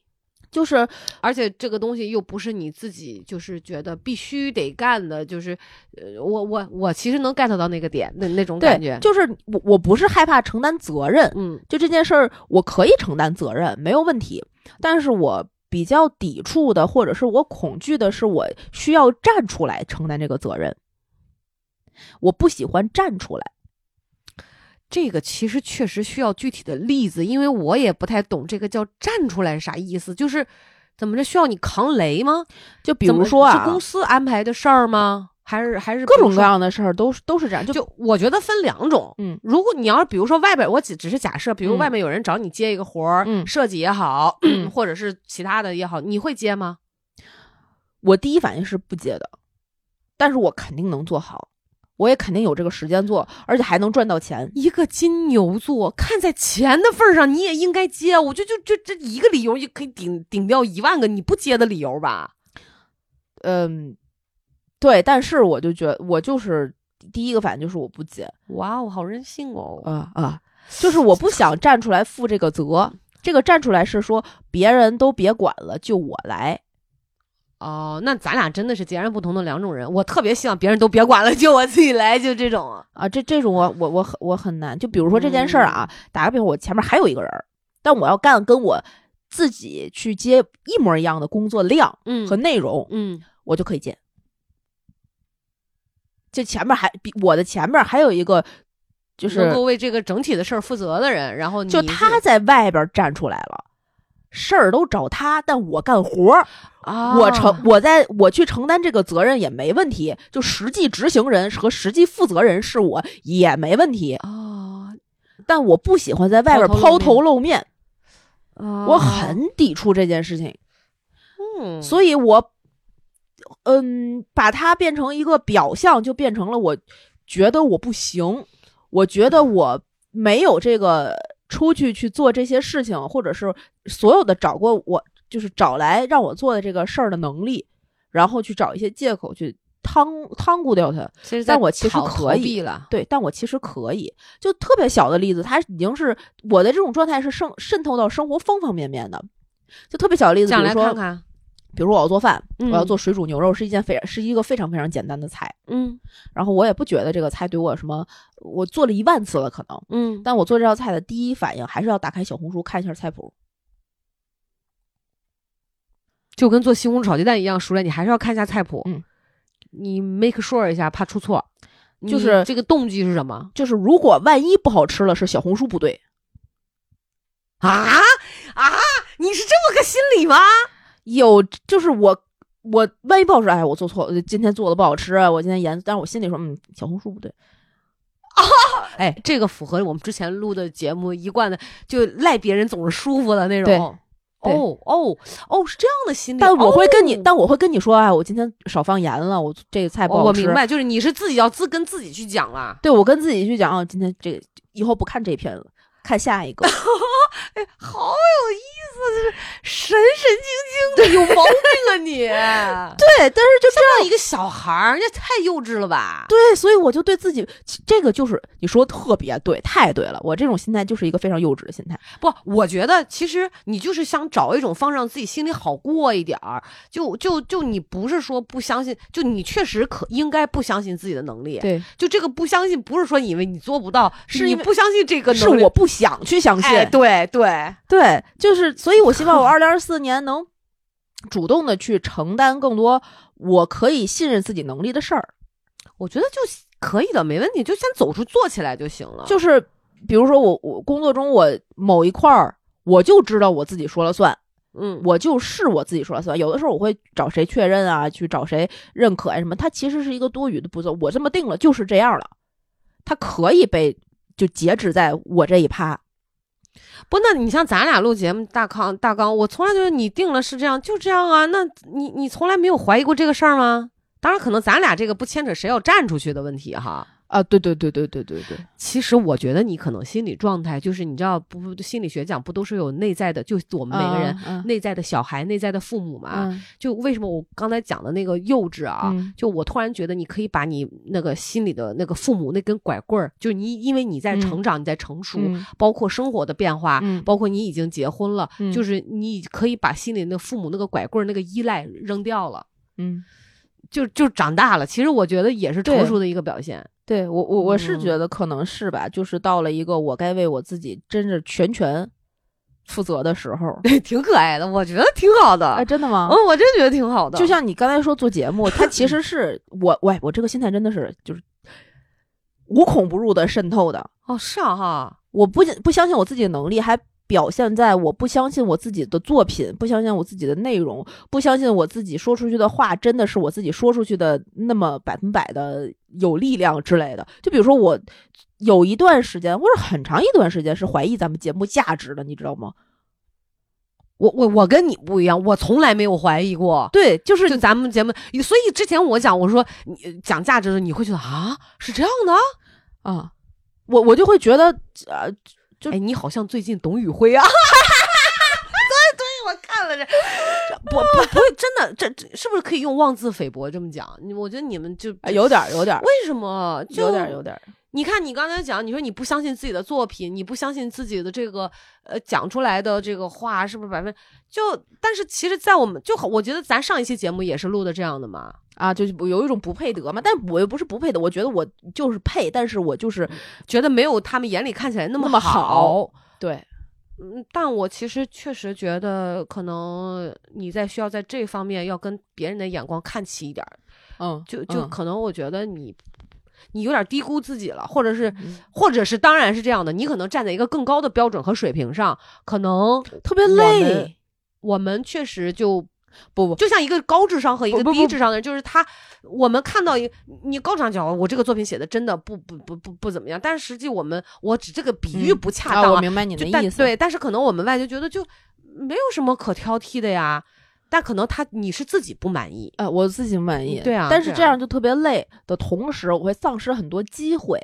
就是，而且这个东西又不是你自己，就是觉得必须得干的，就是，呃，我我我其实能 get 到那个点，那那种感觉，就是我我不是害怕承担责任，嗯，就这件事儿我可以承担责任，没有问题，但是我比较抵触的，或者是我恐惧的是，我需要站出来承担这个责任，我不喜欢站出来。这个其实确实需要具体的例子，因为我也不太懂这个叫站出来啥意思，就是怎么着需要你扛雷吗？就比如说啊，是公司安排的事儿吗？还是还是各种各样的事儿都是都是这样？就我觉得分两种，嗯，如果你要是比如说外边，我只只是假设，比如外面有人找你接一个活儿，设计也好，或者是其他的也好，你会接吗？我第一反应是不接的，但是我肯定能做好。我也肯定有这个时间做，而且还能赚到钱。一个金牛座，看在钱的份上，你也应该接。我就就就这一个理由就可以顶顶掉一万个你不接的理由吧。嗯，对，但是我就觉得我就是第一个反应就是我不接。哇，哦好任性哦！啊啊，就是我不想站出来负这个责。这个站出来是说别人都别管了，就我来。哦，那咱俩真的是截然不同的两种人。我特别希望别人都别管了，就我自己来，就这种啊。这这种我我我很我很难。就比如说这件事儿啊，打个比方，我前面还有一个人，但我要干跟我自己去接一模一样的工作量和内容，嗯，我就可以接。就前面还比我的前面还有一个，就是能够为这个整体的事儿负责的人，然后就他在外边站出来了。事儿都找他，但我干活儿。啊，我承我在我去承担这个责任也没问题。就实际执行人和实际负责人是我也没问题。啊，但我不喜欢在外边抛头露面，我很抵触这件事情。嗯，所以我嗯把它变成一个表象，就变成了我觉得我不行，我觉得我没有这个。出去去做这些事情，或者是所有的找过我，就是找来让我做的这个事儿的能力，然后去找一些借口去趟趟咕掉它。但我其实可以了，对，但我其实可以。就特别小的例子，它已经是我的这种状态是渗渗透到生活方方面面的。就特别小的例子，比如说。比如说我要做饭，我要做水煮牛肉，是一件非是一个非常非常简单的菜，嗯，然后我也不觉得这个菜对我有什么，我做了一万次了可能，嗯，但我做这道菜的第一反应还是要打开小红书看一下菜谱，就跟做西红柿炒鸡蛋一样，熟练，你还是要看一下菜谱，嗯，你 make sure 一下，怕出错，就是这个动机是什么？就是如果万一不好吃了，是小红书不对，啊啊，你是这么个心理吗？有，就是我，我万一不好吃，哎，我做错，今天做的不好吃，我今天盐，但是我心里说，嗯，小红书不对，啊，哎，这个符合我们之前录的节目一贯的，就赖别人总是舒服的那种。哦哦哦，是这样的心理。但我会跟你，但我会跟你说，哎，我今天少放盐了，我这个菜不好吃。我明白，就是你是自己要自跟自己去讲了。对，我跟自己去讲，啊，今天这个以后不看这篇了。看下一个，哎，好有意思，就是神神经经的，有毛病啊你！对，但是就这样一个小孩儿，人家太幼稚了吧？对，所以我就对自己，这个就是你说特别对，太对了。我这种心态就是一个非常幼稚的心态。不，我觉得其实你就是想找一种方式让自己心里好过一点儿。就就就你不是说不相信，就你确实可应该不相信自己的能力。对，就这个不相信，不是说因为你做不到，是你不相信这个能力，是我不。想去相信，对对对，就是，所以我希望我二零二四年能主动的去承担更多我可以信任自己能力的事儿。我觉得就可以的，没问题，就先走出做起来就行了。就是比如说我我工作中我某一块儿，我就知道我自己说了算，嗯，我就是我自己说了算。有的时候我会找谁确认啊，去找谁认可啊什么，它其实是一个多余的步骤。我这么定了就是这样了，它可以被。就截止在我这一趴，不，那你像咱俩录节目大康大纲，我从来就是你定了是这样，就这样啊。那你你从来没有怀疑过这个事儿吗？当然，可能咱俩这个不牵扯谁要站出去的问题哈。啊，对对对对对对对。其实我觉得你可能心理状态就是你知道不？心理学讲不都是有内在的，就我们每个人内在的小孩、内在的父母嘛？就为什么我刚才讲的那个幼稚啊？就我突然觉得你可以把你那个心里的那个父母那根拐棍儿，就你因为你在成长，你在成熟，包括生活的变化，包括你已经结婚了，就是你可以把心里那父母那个拐棍儿那个依赖扔掉了。嗯，就就长大了。其实我觉得也是成熟的一个表现。对我，我我是觉得可能是吧，就是到了一个我该为我自己真是全权负责的时候，挺可爱的，我觉得挺好的。哎，真的吗？嗯，我真觉得挺好的。就像你刚才说做节目，它其实是 我，喂，我这个心态真的是就是无孔不入的渗透的。哦，是啊，哈，我不不相信我自己的能力，还。表现在我不相信我自己的作品，不相信我自己的内容，不相信我自己说出去的话真的是我自己说出去的那么百分百的有力量之类的。就比如说我有一段时间，或者很长一段时间是怀疑咱们节目价值的，你知道吗？我我我跟你不一样，我从来没有怀疑过。对，就是就咱们节目，所以之前我讲我说你讲价值的，你会觉得啊是这样的啊，我我就会觉得呃。就哎，你好像最近董宇辉啊！对对，我看了这，不不不会真的，这这是不是可以用妄自菲薄这么讲？你我觉得你们就有点有点，为什么？有点有点。你看，你刚才讲，你说你不相信自己的作品，你不相信自己的这个呃讲出来的这个话，是不是百分？就但是其实，在我们就我觉得咱上一期节目也是录的这样的嘛。啊，就有一种不配得嘛，但我又不是不配得，我觉得我就是配，但是我就是觉得没有他们眼里看起来那么好。对，嗯，但我其实确实觉得，可能你在需要在这方面要跟别人的眼光看齐一点。嗯，就就可能我觉得你你有点低估自己了，或者是或者是当然是这样的，你可能站在一个更高的标准和水平上，可能特别累。我们确实就。不不，就像一个高智商和一个低智商的人，就是他，我们看到一你高智商讲，我这个作品写的真的不不不不不怎么样，但是实际我们我只这个比喻不恰当，我明白你的意思。对，但是可能我们外界觉得就没有什么可挑剔的呀，但可能他你是自己不满意，呃，我自己不满意，对啊，但是这样就特别累。的同时，我会丧失很多机会，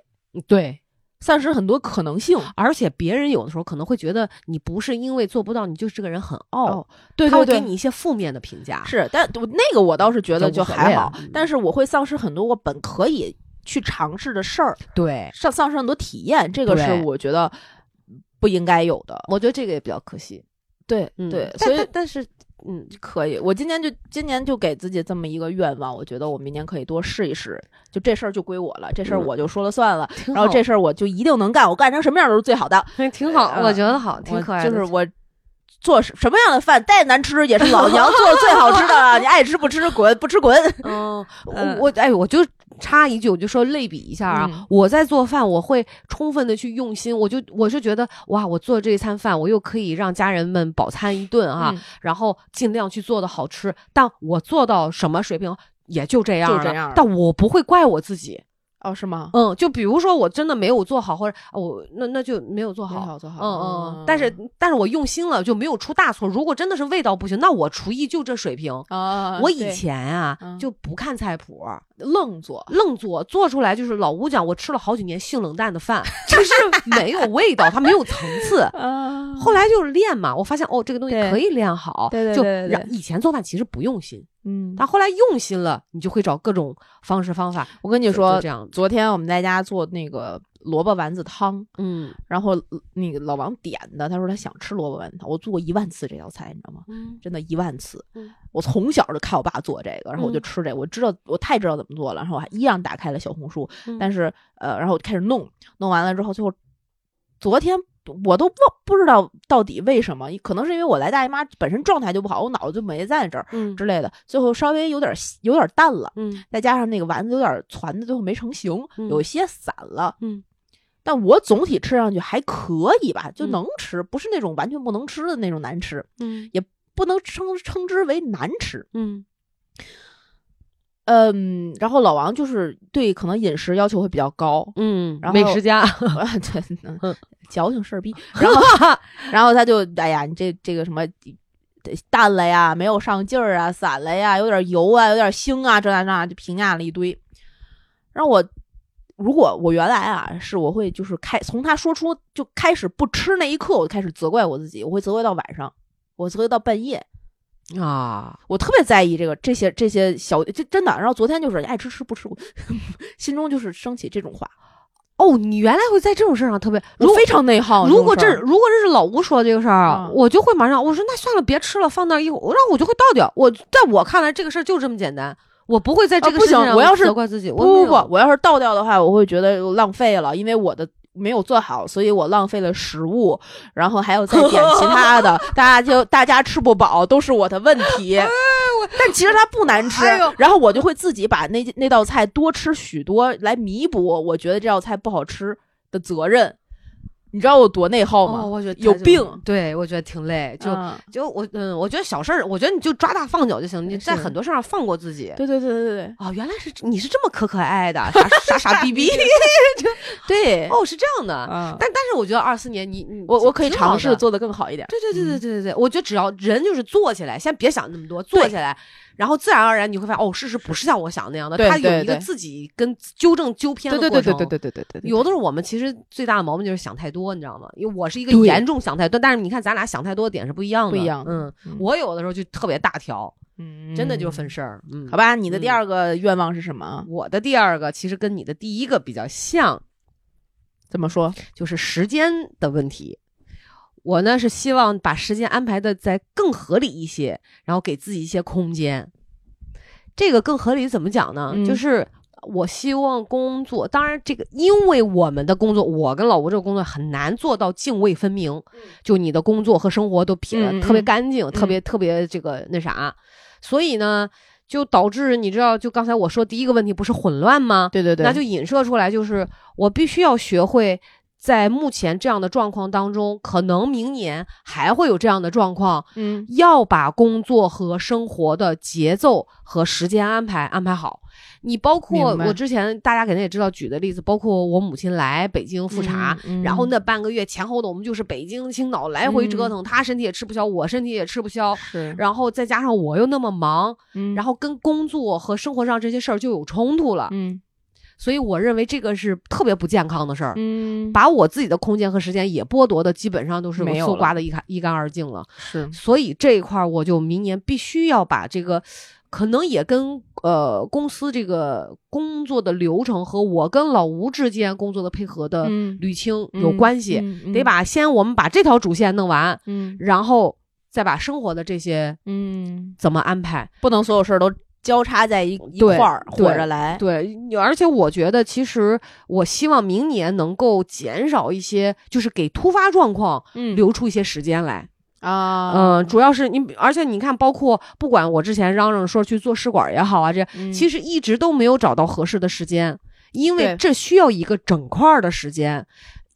对。丧失很多可能性，而且别人有的时候可能会觉得你不是因为做不到，你就是这个人很傲，对，他会给你一些负面的评价。是，但那个我倒是觉得就还好，但是我会丧失很多我本可以去尝试的事儿，对，丧丧失很多体验，这个是我觉得不应该有的。我觉得这个也比较可惜。对，对，所以但是。嗯，可以。我今年就今年就给自己这么一个愿望，我觉得我明年可以多试一试。就这事儿就归我了，这事儿我就说了算了。然后这事儿我就一定能干，我干成什么样都是最好的。挺好，我觉得好，挺可爱的。就是我做什么样的饭再难吃，也是老 娘做的最好吃的。你爱吃不吃，滚不吃滚。嗯，我哎，我就。插一句，我就说类比一下啊，我在做饭，我会充分的去用心，我就我是觉得哇，我做这一餐饭，我又可以让家人们饱餐一顿啊，然后尽量去做的好吃，但我做到什么水平也就这样，就这样，但我不会怪我自己。哦，是吗？嗯，就比如说我真的没有做好，或者我那那就没有做好，好做好。嗯嗯，但是但是我用心了，就没有出大错。如果真的是味道不行，那我厨艺就这水平啊。我以前啊就不看菜谱，愣做愣做，做出来就是老吴讲，我吃了好几年性冷淡的饭，就是没有味道，它没有层次。后来就是练嘛，我发现哦，这个东西可以练好。对对对，就以前做饭其实不用心。嗯，但后来用心了，你就会找各种方式方法。我跟你说，这样，昨天我们在家做那个萝卜丸子汤，嗯，然后那个老王点的，他说他想吃萝卜丸子汤。我做过一万次这道菜，你知道吗？嗯，真的一万次。我从小就看我爸做这个，然后我就吃这个，我知道我太知道怎么做了。然后我还一样打开了小红书，但是呃，然后我就开始弄，弄完了之后，最后昨天。我都不不知道到底为什么，可能是因为我来大姨妈本身状态就不好，我脑子就没在这儿，嗯之类的，最后稍微有点有点淡了，嗯，再加上那个丸子有点攒的，最后没成型，有些散了，嗯，但我总体吃上去还可以吧，就能吃，不是那种完全不能吃的那种难吃，嗯，也不能称称之为难吃，嗯。嗯，然后老王就是对可能饮食要求会比较高，嗯，然后美食家，对，矫情事儿逼，然后 然后他就哎呀，你这这个什么淡了呀，没有上劲儿啊，散了呀，有点油啊，有点腥啊，这那那就评价了一堆。然后我如果我原来啊，是我会就是开从他说出就开始不吃那一刻，我就开始责怪我自己，我会责怪到晚上，我责怪到半夜啊，我特别在意这个这些这些小，这真的。然后昨天就是爱吃吃不吃，心中就是升起这种话。哦，你原来会在这种事儿上特别，我非常内耗。如果这如果这是老吴说这个事儿，我就会马上我说那算了，别吃了，放那一会儿，然后我就会倒掉。我在我看来，这个事儿就这么简单。我不会在这个事情上我要是责怪自己。不不不，我要是倒掉的话，我会觉得浪费了，因为我的没有做好，所以我浪费了食物，然后还有再点其他的，大家就大家吃不饱都是我的问题。但其实它不难吃，然后我就会自己把那那道菜多吃许多来弥补我觉得这道菜不好吃的责任。你知道我多内耗吗？我觉得有病。对，我觉得挺累。就就我嗯，我觉得小事儿，我觉得你就抓大放小就行。你在很多事儿上放过自己。对对对对对。哦，原来是你是这么可可爱爱的，傻傻傻逼逼。对。哦，是这样的。嗯。但但是我觉得二四年你你我我可以尝试做的更好一点。对对对对对对对，我觉得只要人就是做起来，先别想那么多，做起来。然后自然而然你会发现，哦，事实不是像我想的那样的。他有一个自己跟纠正纠偏的过程。对对对对对对。有的时候我们其实最大的毛病就是想太多，你知道吗？因为我是一个严重想太多，但是你看咱俩想太多的点是不一样的。嗯。我有的时候就特别大条。嗯。真的就分事。嗯。好吧，你的第二个愿望是什么？我的第二个其实跟你的第一个比较像。怎么说？就是时间的问题。我呢是希望把时间安排的再更合理一些，然后给自己一些空间。这个更合理怎么讲呢？就是我希望工作，当然这个因为我们的工作，我跟老吴这个工作很难做到泾渭分明，就你的工作和生活都撇的特别干净，特别特别这个那啥，所以呢，就导致你知道，就刚才我说第一个问题不是混乱吗？对对对，那就引射出来就是我必须要学会。在目前这样的状况当中，可能明年还会有这样的状况。嗯，要把工作和生活的节奏和时间安排安排好。你包括我之前大家肯定也知道举的例子，包括我母亲来北京复查，然后那半个月前后的我们就是北京青岛来回折腾，她身体也吃不消，我身体也吃不消。是，然后再加上我又那么忙，然后跟工作和生活上这些事儿就有冲突了。嗯。所以我认为这个是特别不健康的事儿，嗯，把我自己的空间和时间也剥夺的基本上都是搜刮的一干一干二净了。是，所以这一块儿我就明年必须要把这个，可能也跟呃公司这个工作的流程和我跟老吴之间工作的配合的捋清有关系，得把先我们把这条主线弄完，嗯，然后再把生活的这些嗯。怎么安排，不能所有事儿都。交叉在一一块儿，活着来。对，而且我觉得，其实我希望明年能够减少一些，就是给突发状况留出一些时间来啊。嗯，主要是你，而且你看，包括不管我之前嚷嚷说去做试管也好啊，这其实一直都没有找到合适的时间，因为这需要一个整块的时间。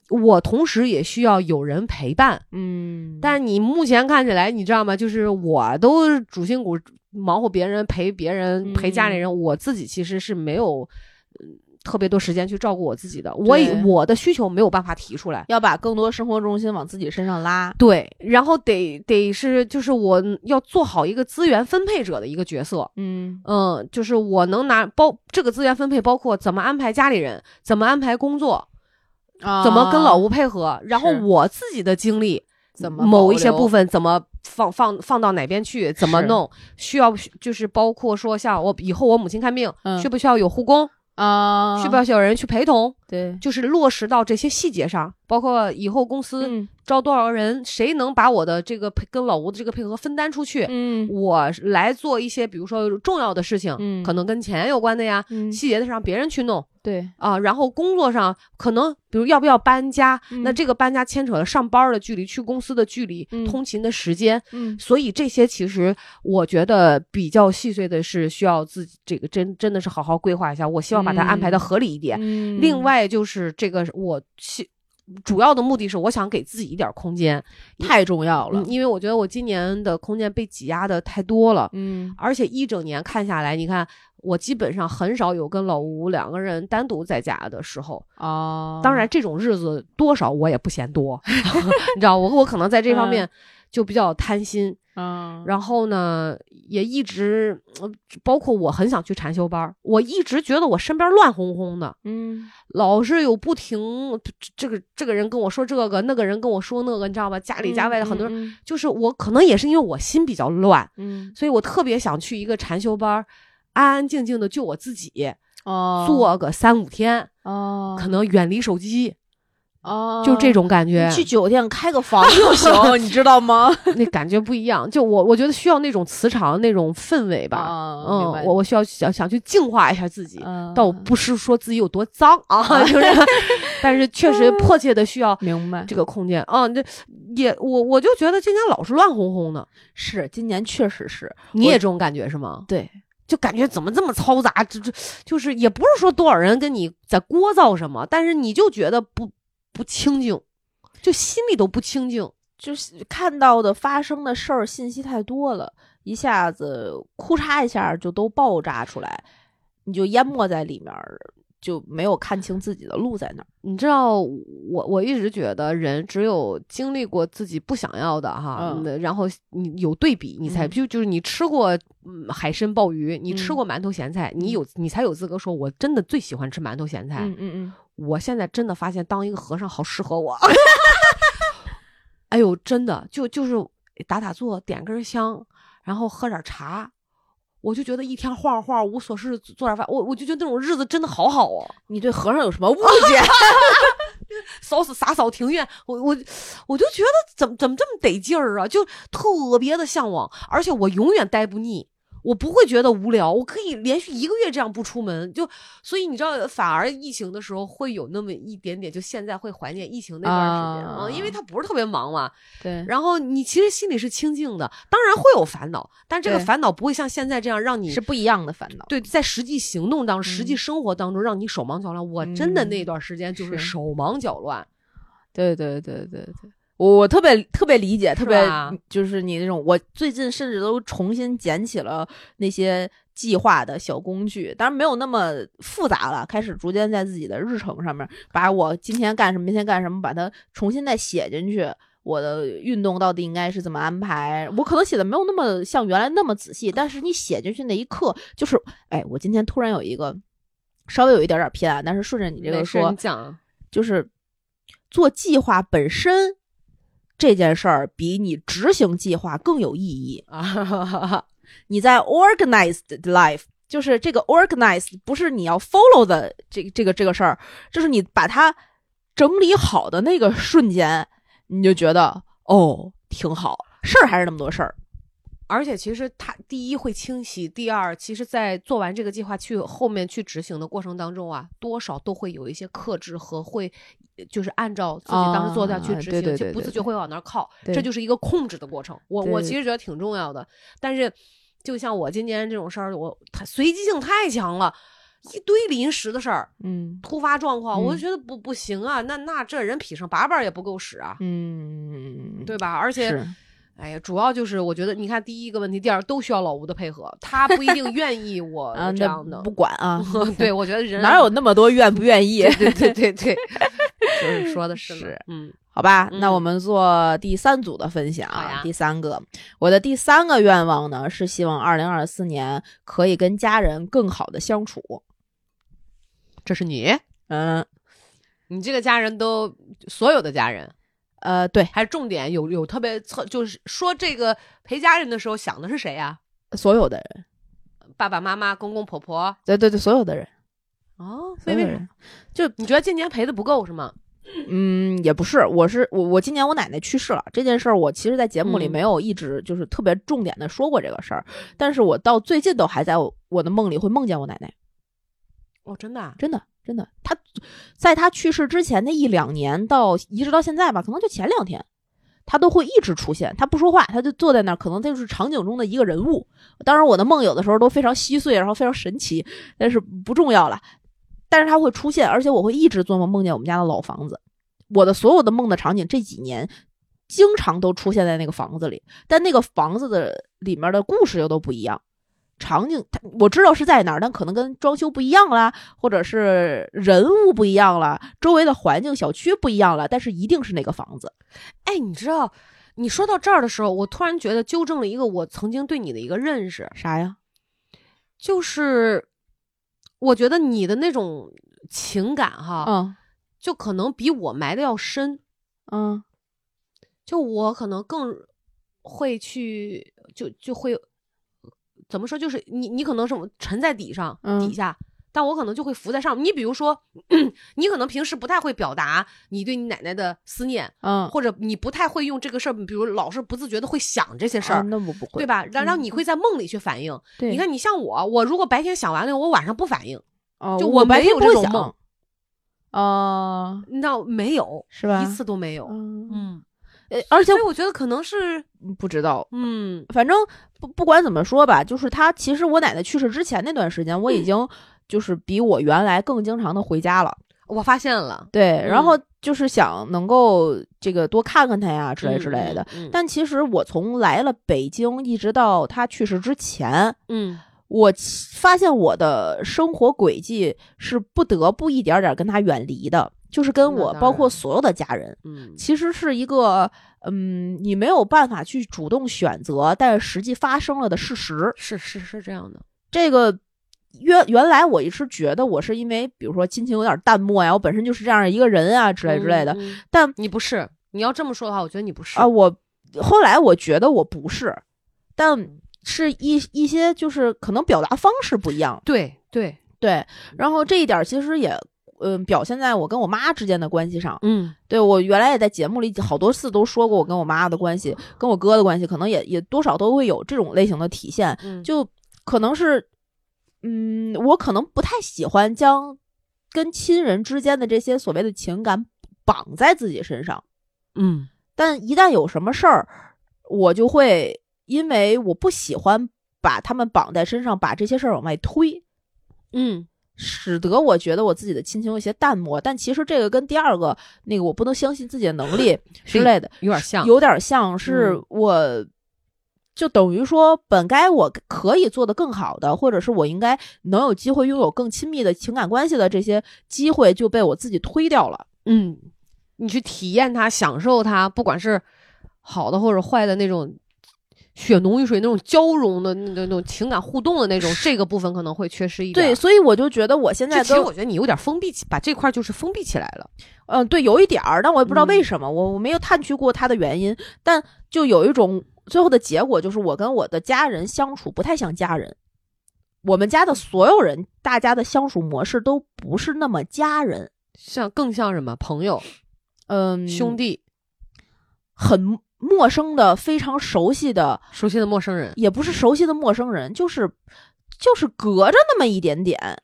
我同时也需要有人陪伴。嗯，但你目前看起来，你知道吗？就是我都主心骨。忙活别人陪别人陪家里人，我自己其实是没有特别多时间去照顾我自己的。我以我的需求没有办法提出来，要把更多生活重心往自己身上拉。对，然后得得是就是我要做好一个资源分配者的一个角色。嗯嗯，就是我能拿包这个资源分配，包括怎么安排家里人，怎么安排工作，怎么跟老吴配合，然后我自己的精力怎么某一些部分怎么。放放放到哪边去？怎么弄？需要就是包括说，像我以后我母亲看病，需不需要有护工啊？需不需要有人去陪同？对，就是落实到这些细节上，包括以后公司招多少个人，谁能把我的这个配跟老吴的这个配合分担出去？嗯，我来做一些，比如说重要的事情，嗯，可能跟钱有关的呀，细节的让别人去弄。对。啊，然后工作上可能，比如要不要搬家，那这个搬家牵扯了上班的距离、去公司的距离、通勤的时间，嗯，所以这些其实我觉得比较细碎的是需要自己这个真真的是好好规划一下。我希望把它安排的合理一点。另外就是这个我希主要的目的是我想给自己一点空间，太重要了，因为我觉得我今年的空间被挤压的太多了，嗯，而且一整年看下来，你看。我基本上很少有跟老吴两个人单独在家的时候啊，当然这种日子多少我也不嫌多，你知道我我可能在这方面就比较贪心，嗯，然后呢，也一直，包括我很想去禅修班，我一直觉得我身边乱哄哄的，嗯，老是有不停，这个这个人跟我说这个，那个人跟我说那个，你知道吧？家里家外的很多人，就是我可能也是因为我心比较乱，嗯，所以我特别想去一个禅修班，安安静静的就我自己，哦，做个三五天，哦，可能远离手机。哦，就这种感觉，去酒店开个房就行，你知道吗？那感觉不一样。就我，我觉得需要那种磁场、那种氛围吧。嗯，我我需要想想去净化一下自己，倒不是说自己有多脏啊，就是，但是确实迫切的需要明白这个空间啊。这也我我就觉得今年老是乱哄哄的，是今年确实是，你也这种感觉是吗？对，就感觉怎么这么嘈杂？这这就是也不是说多少人跟你在聒噪什么，但是你就觉得不。不清静，就心里都不清静，就是看到的发生的事儿信息太多了，一下子哭嚓一下就都爆炸出来，你就淹没在里面，就没有看清自己的路在哪儿。你知道，我我一直觉得人只有经历过自己不想要的哈，然后你有对比，你才就就是你吃过海参鲍鱼，你吃过馒头咸菜，你有你才有资格说，我真的最喜欢吃馒头咸菜。嗯嗯嗯。我现在真的发现当一个和尚好适合我，哎呦，真的就就是打打坐，点根香，然后喝点茶，我就觉得一天晃晃无所事，做点饭，我我就觉得那种日子真的好好哦。你对和尚有什么误解？扫死洒扫庭院，我我我就觉得怎么怎么这么得劲儿啊，就特别的向往，而且我永远待不腻。我不会觉得无聊，我可以连续一个月这样不出门，就所以你知道，反而疫情的时候会有那么一点点，就现在会怀念疫情那段时间啊，因为他不是特别忙嘛。对。然后你其实心里是清静的，当然会有烦恼，但这个烦恼不会像现在这样让你是不一样的烦恼。对，在实际行动当中、实际生活当中，让你手忙脚乱。我真的那段时间就是手忙脚乱。对对对对对。我特别特别理解，特别就是你那种。我最近甚至都重新捡起了那些计划的小工具，当然没有那么复杂了。开始逐渐在自己的日程上面，把我今天干什么，明天干什么，把它重新再写进去。我的运动到底应该是怎么安排？我可能写的没有那么像原来那么仔细，但是你写进去那一刻，就是哎，我今天突然有一个稍微有一点点偏，但是顺着你这个说，就是做计划本身。这件事儿比你执行计划更有意义啊！你在 organized life，就是这个 organized 不是你要 follow 的这这个这个事儿，就是你把它整理好的那个瞬间，你就觉得哦挺好，事儿还是那么多事儿。而且其实它第一会清晰，第二，其实，在做完这个计划去后面去执行的过程当中啊，多少都会有一些克制和会，就是按照自己当时做的去执行，就不自觉会往那儿靠，这就是一个控制的过程。我我其实觉得挺重要的，但是就像我今年这种事儿，我它随机性太强了，一堆临时的事儿，嗯，突发状况，我就觉得不不行啊，那那这人劈上八瓣也不够使啊，嗯，对吧？而且。哎呀，主要就是我觉得，你看第一个问题，第二都需要老吴的配合，他不一定 愿意我这样的。不管啊，对我觉得人哪有那么多愿不愿意？对对对对，就是说的是，嗯，好吧，那我们做第三组的分享。第三个，我的第三个愿望呢，是希望二零二四年可以跟家人更好的相处。这是你，嗯，你这个家人都所有的家人。呃，对，还是重点有有特别侧，就是说这个陪家人的时候想的是谁呀？所有的人，爸爸妈妈、公公婆婆，对对对，所有的人。哦，所以为什么？就你觉得今年赔的不够是吗？嗯，也不是，我是我我今年我奶奶去世了这件事儿，我其实，在节目里没有一直就是特别重点的说过这个事儿，但是我到最近都还在我的梦里会梦见我奶奶。哦，真的，啊真的。真的，他在他去世之前那一两年到一直到现在吧，可能就前两天，他都会一直出现。他不说话，他就坐在那儿，可能他就是场景中的一个人物。当然，我的梦有的时候都非常稀碎，然后非常神奇，但是不重要了。但是它会出现，而且我会一直做梦梦见我们家的老房子。我的所有的梦的场景这几年经常都出现在那个房子里，但那个房子的里面的故事又都不一样。场景，我知道是在哪儿，但可能跟装修不一样啦，或者是人物不一样了，周围的环境、小区不一样了，但是一定是那个房子。哎，你知道，你说到这儿的时候，我突然觉得纠正了一个我曾经对你的一个认识，啥呀？就是我觉得你的那种情感哈，嗯，就可能比我埋的要深，嗯，就我可能更会去，就就会怎么说？就是你你可能是沉在底上底下。但我可能就会浮在上面。你比如说，你可能平时不太会表达你对你奶奶的思念，嗯，或者你不太会用这个事儿，比如老是不自觉的会想这些事儿，那我不会，对吧？然后你会在梦里去反应。你看，你像我，我如果白天想完了，我晚上不反应，就我没有这种梦，啊，那没有是吧？一次都没有，嗯，呃，而且我觉得可能是不知道，嗯，反正不不管怎么说吧，就是他其实我奶奶去世之前那段时间，我已经。就是比我原来更经常的回家了，我发现了。对，然后就是想能够这个多看看他呀，之类之类的。但其实我从来了北京一直到他去世之前，嗯，我发现我的生活轨迹是不得不一点点跟他远离的，就是跟我包括所有的家人，嗯，其实是一个嗯，你没有办法去主动选择，但是实际发生了的事实。是是是这样的，这个。原原来我一直觉得我是因为，比如说亲情有点淡漠呀，我本身就是这样一个人啊之类之类的。但你不是，你要这么说的话，我觉得你不是啊。我后来我觉得我不是，但是一一些就是可能表达方式不一样。对对对，然后这一点其实也嗯表现在我跟我妈之间的关系上。嗯，对我原来也在节目里好多次都说过，我跟我妈的关系，跟我哥的关系，可能也也多少都会有这种类型的体现。就可能是。嗯，我可能不太喜欢将跟亲人之间的这些所谓的情感绑在自己身上。嗯，但一旦有什么事儿，我就会因为我不喜欢把他们绑在身上，把这些事儿往外推。嗯，使得我觉得我自己的亲情有些淡漠。但其实这个跟第二个那个我不能相信自己的能力 之类的有点像，有点像是我。就等于说，本该我可以做得更好的，或者是我应该能有机会拥有更亲密的情感关系的这些机会，就被我自己推掉了。嗯，你去体验它，享受它，不管是好的或者坏的那种血浓于水那种交融的那那种情感互动的那种，这个部分可能会缺失一点。对，所以我就觉得我现在，其实我觉得你有点封闭起，把这块就是封闭起来了。嗯，对，有一点儿，但我也不知道为什么，我我没有探去过它的原因，但就有一种。最后的结果就是，我跟我的家人相处不太像家人。我们家的所有人，大家的相处模式都不是那么家人，像更像什么朋友，嗯，兄弟，很陌生的、非常熟悉的、熟悉的陌生人，也不是熟悉的陌生人，就是就是隔着那么一点点。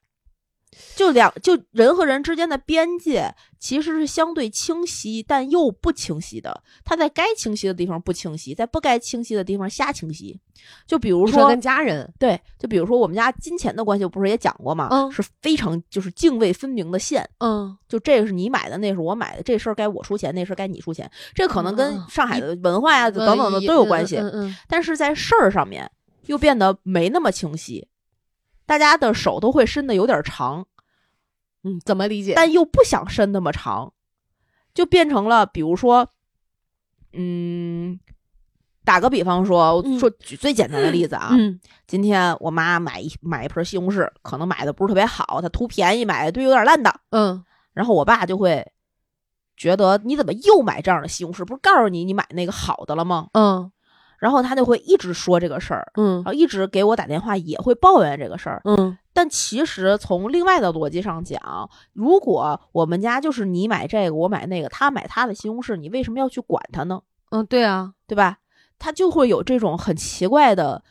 就两就人和人之间的边界其实是相对清晰，但又不清晰的。它在该清晰的地方不清晰，在不该清晰的地方瞎清晰。就比如说跟家人，对，就比如说我们家金钱的关系，我不是也讲过吗？嗯，是非常就是泾渭分明的线。嗯，就这个是你买的，那是我买的，这事儿该我出钱，那事儿该你出钱。这可能跟上海的文化呀等等的都有关系。嗯嗯，但是在事儿上面又变得没那么清晰，大家的手都会伸的有点长。嗯，怎么理解？但又不想伸那么长，就变成了，比如说，嗯，打个比方说，说举最简单的例子啊，今天我妈买一买一盆西红柿，可能买的不是特别好，她图便宜买的对有点烂的，嗯，然后我爸就会觉得你怎么又买这样的西红柿？不是告诉你你买那个好的了吗？嗯，然后他就会一直说这个事儿，嗯，然后一直给我打电话，也会抱怨这个事儿，嗯。但其实从另外的逻辑上讲，如果我们家就是你买这个，我买那个，他买他的西红柿，你为什么要去管他呢？嗯，对啊，对吧？他就会有这种很奇怪的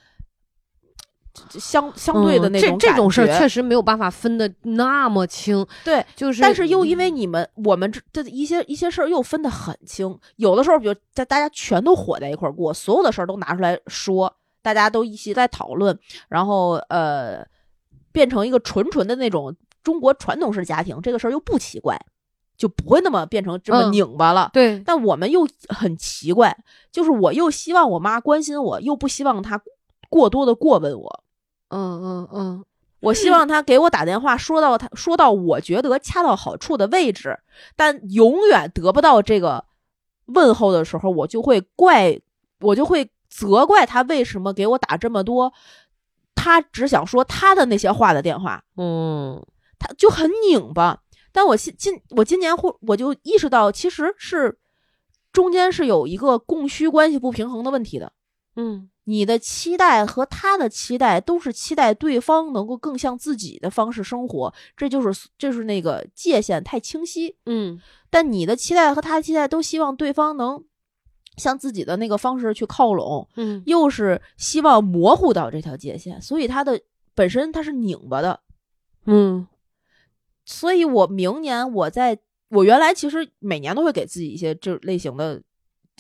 相相对的那种这这种事儿确实没有办法分的那么清。对，就是，但是又因为你们我们这这一些一些事儿又分得很清，有的时候比如在大家全都火在一块儿过，所有的事儿都拿出来说，大家都一起在讨论，然后呃。变成一个纯纯的那种中国传统式家庭，这个事儿又不奇怪，就不会那么变成这么拧巴了。对，但我们又很奇怪，就是我又希望我妈关心我，又不希望她过多的过问我。嗯嗯嗯，我希望他给我打电话，说到他说到我觉得恰到好处的位置，但永远得不到这个问候的时候，我就会怪，我就会责怪他为什么给我打这么多，他只想说他的那些话的电话，嗯，他就很拧巴。但我今今我今年会我就意识到，其实是中间是有一个供需关系不平衡的问题的，嗯。你的期待和他的期待都是期待对方能够更像自己的方式生活，这就是这是那个界限太清晰。嗯，但你的期待和他的期待都希望对方能向自己的那个方式去靠拢。嗯，又是希望模糊到这条界限，所以他的本身他是拧巴的。嗯，所以我明年我在我原来其实每年都会给自己一些这类型的。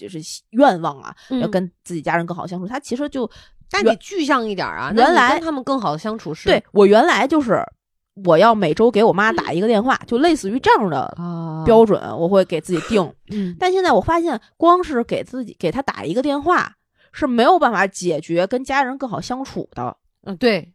就是愿望啊，要跟自己家人更好相处。他其实就，但你具象一点啊。原来跟他们更好的相处是，对我原来就是我要每周给我妈打一个电话，就类似于这样的标准，我会给自己定。但现在我发现，光是给自己给他打一个电话是没有办法解决跟家人更好相处的。嗯，对，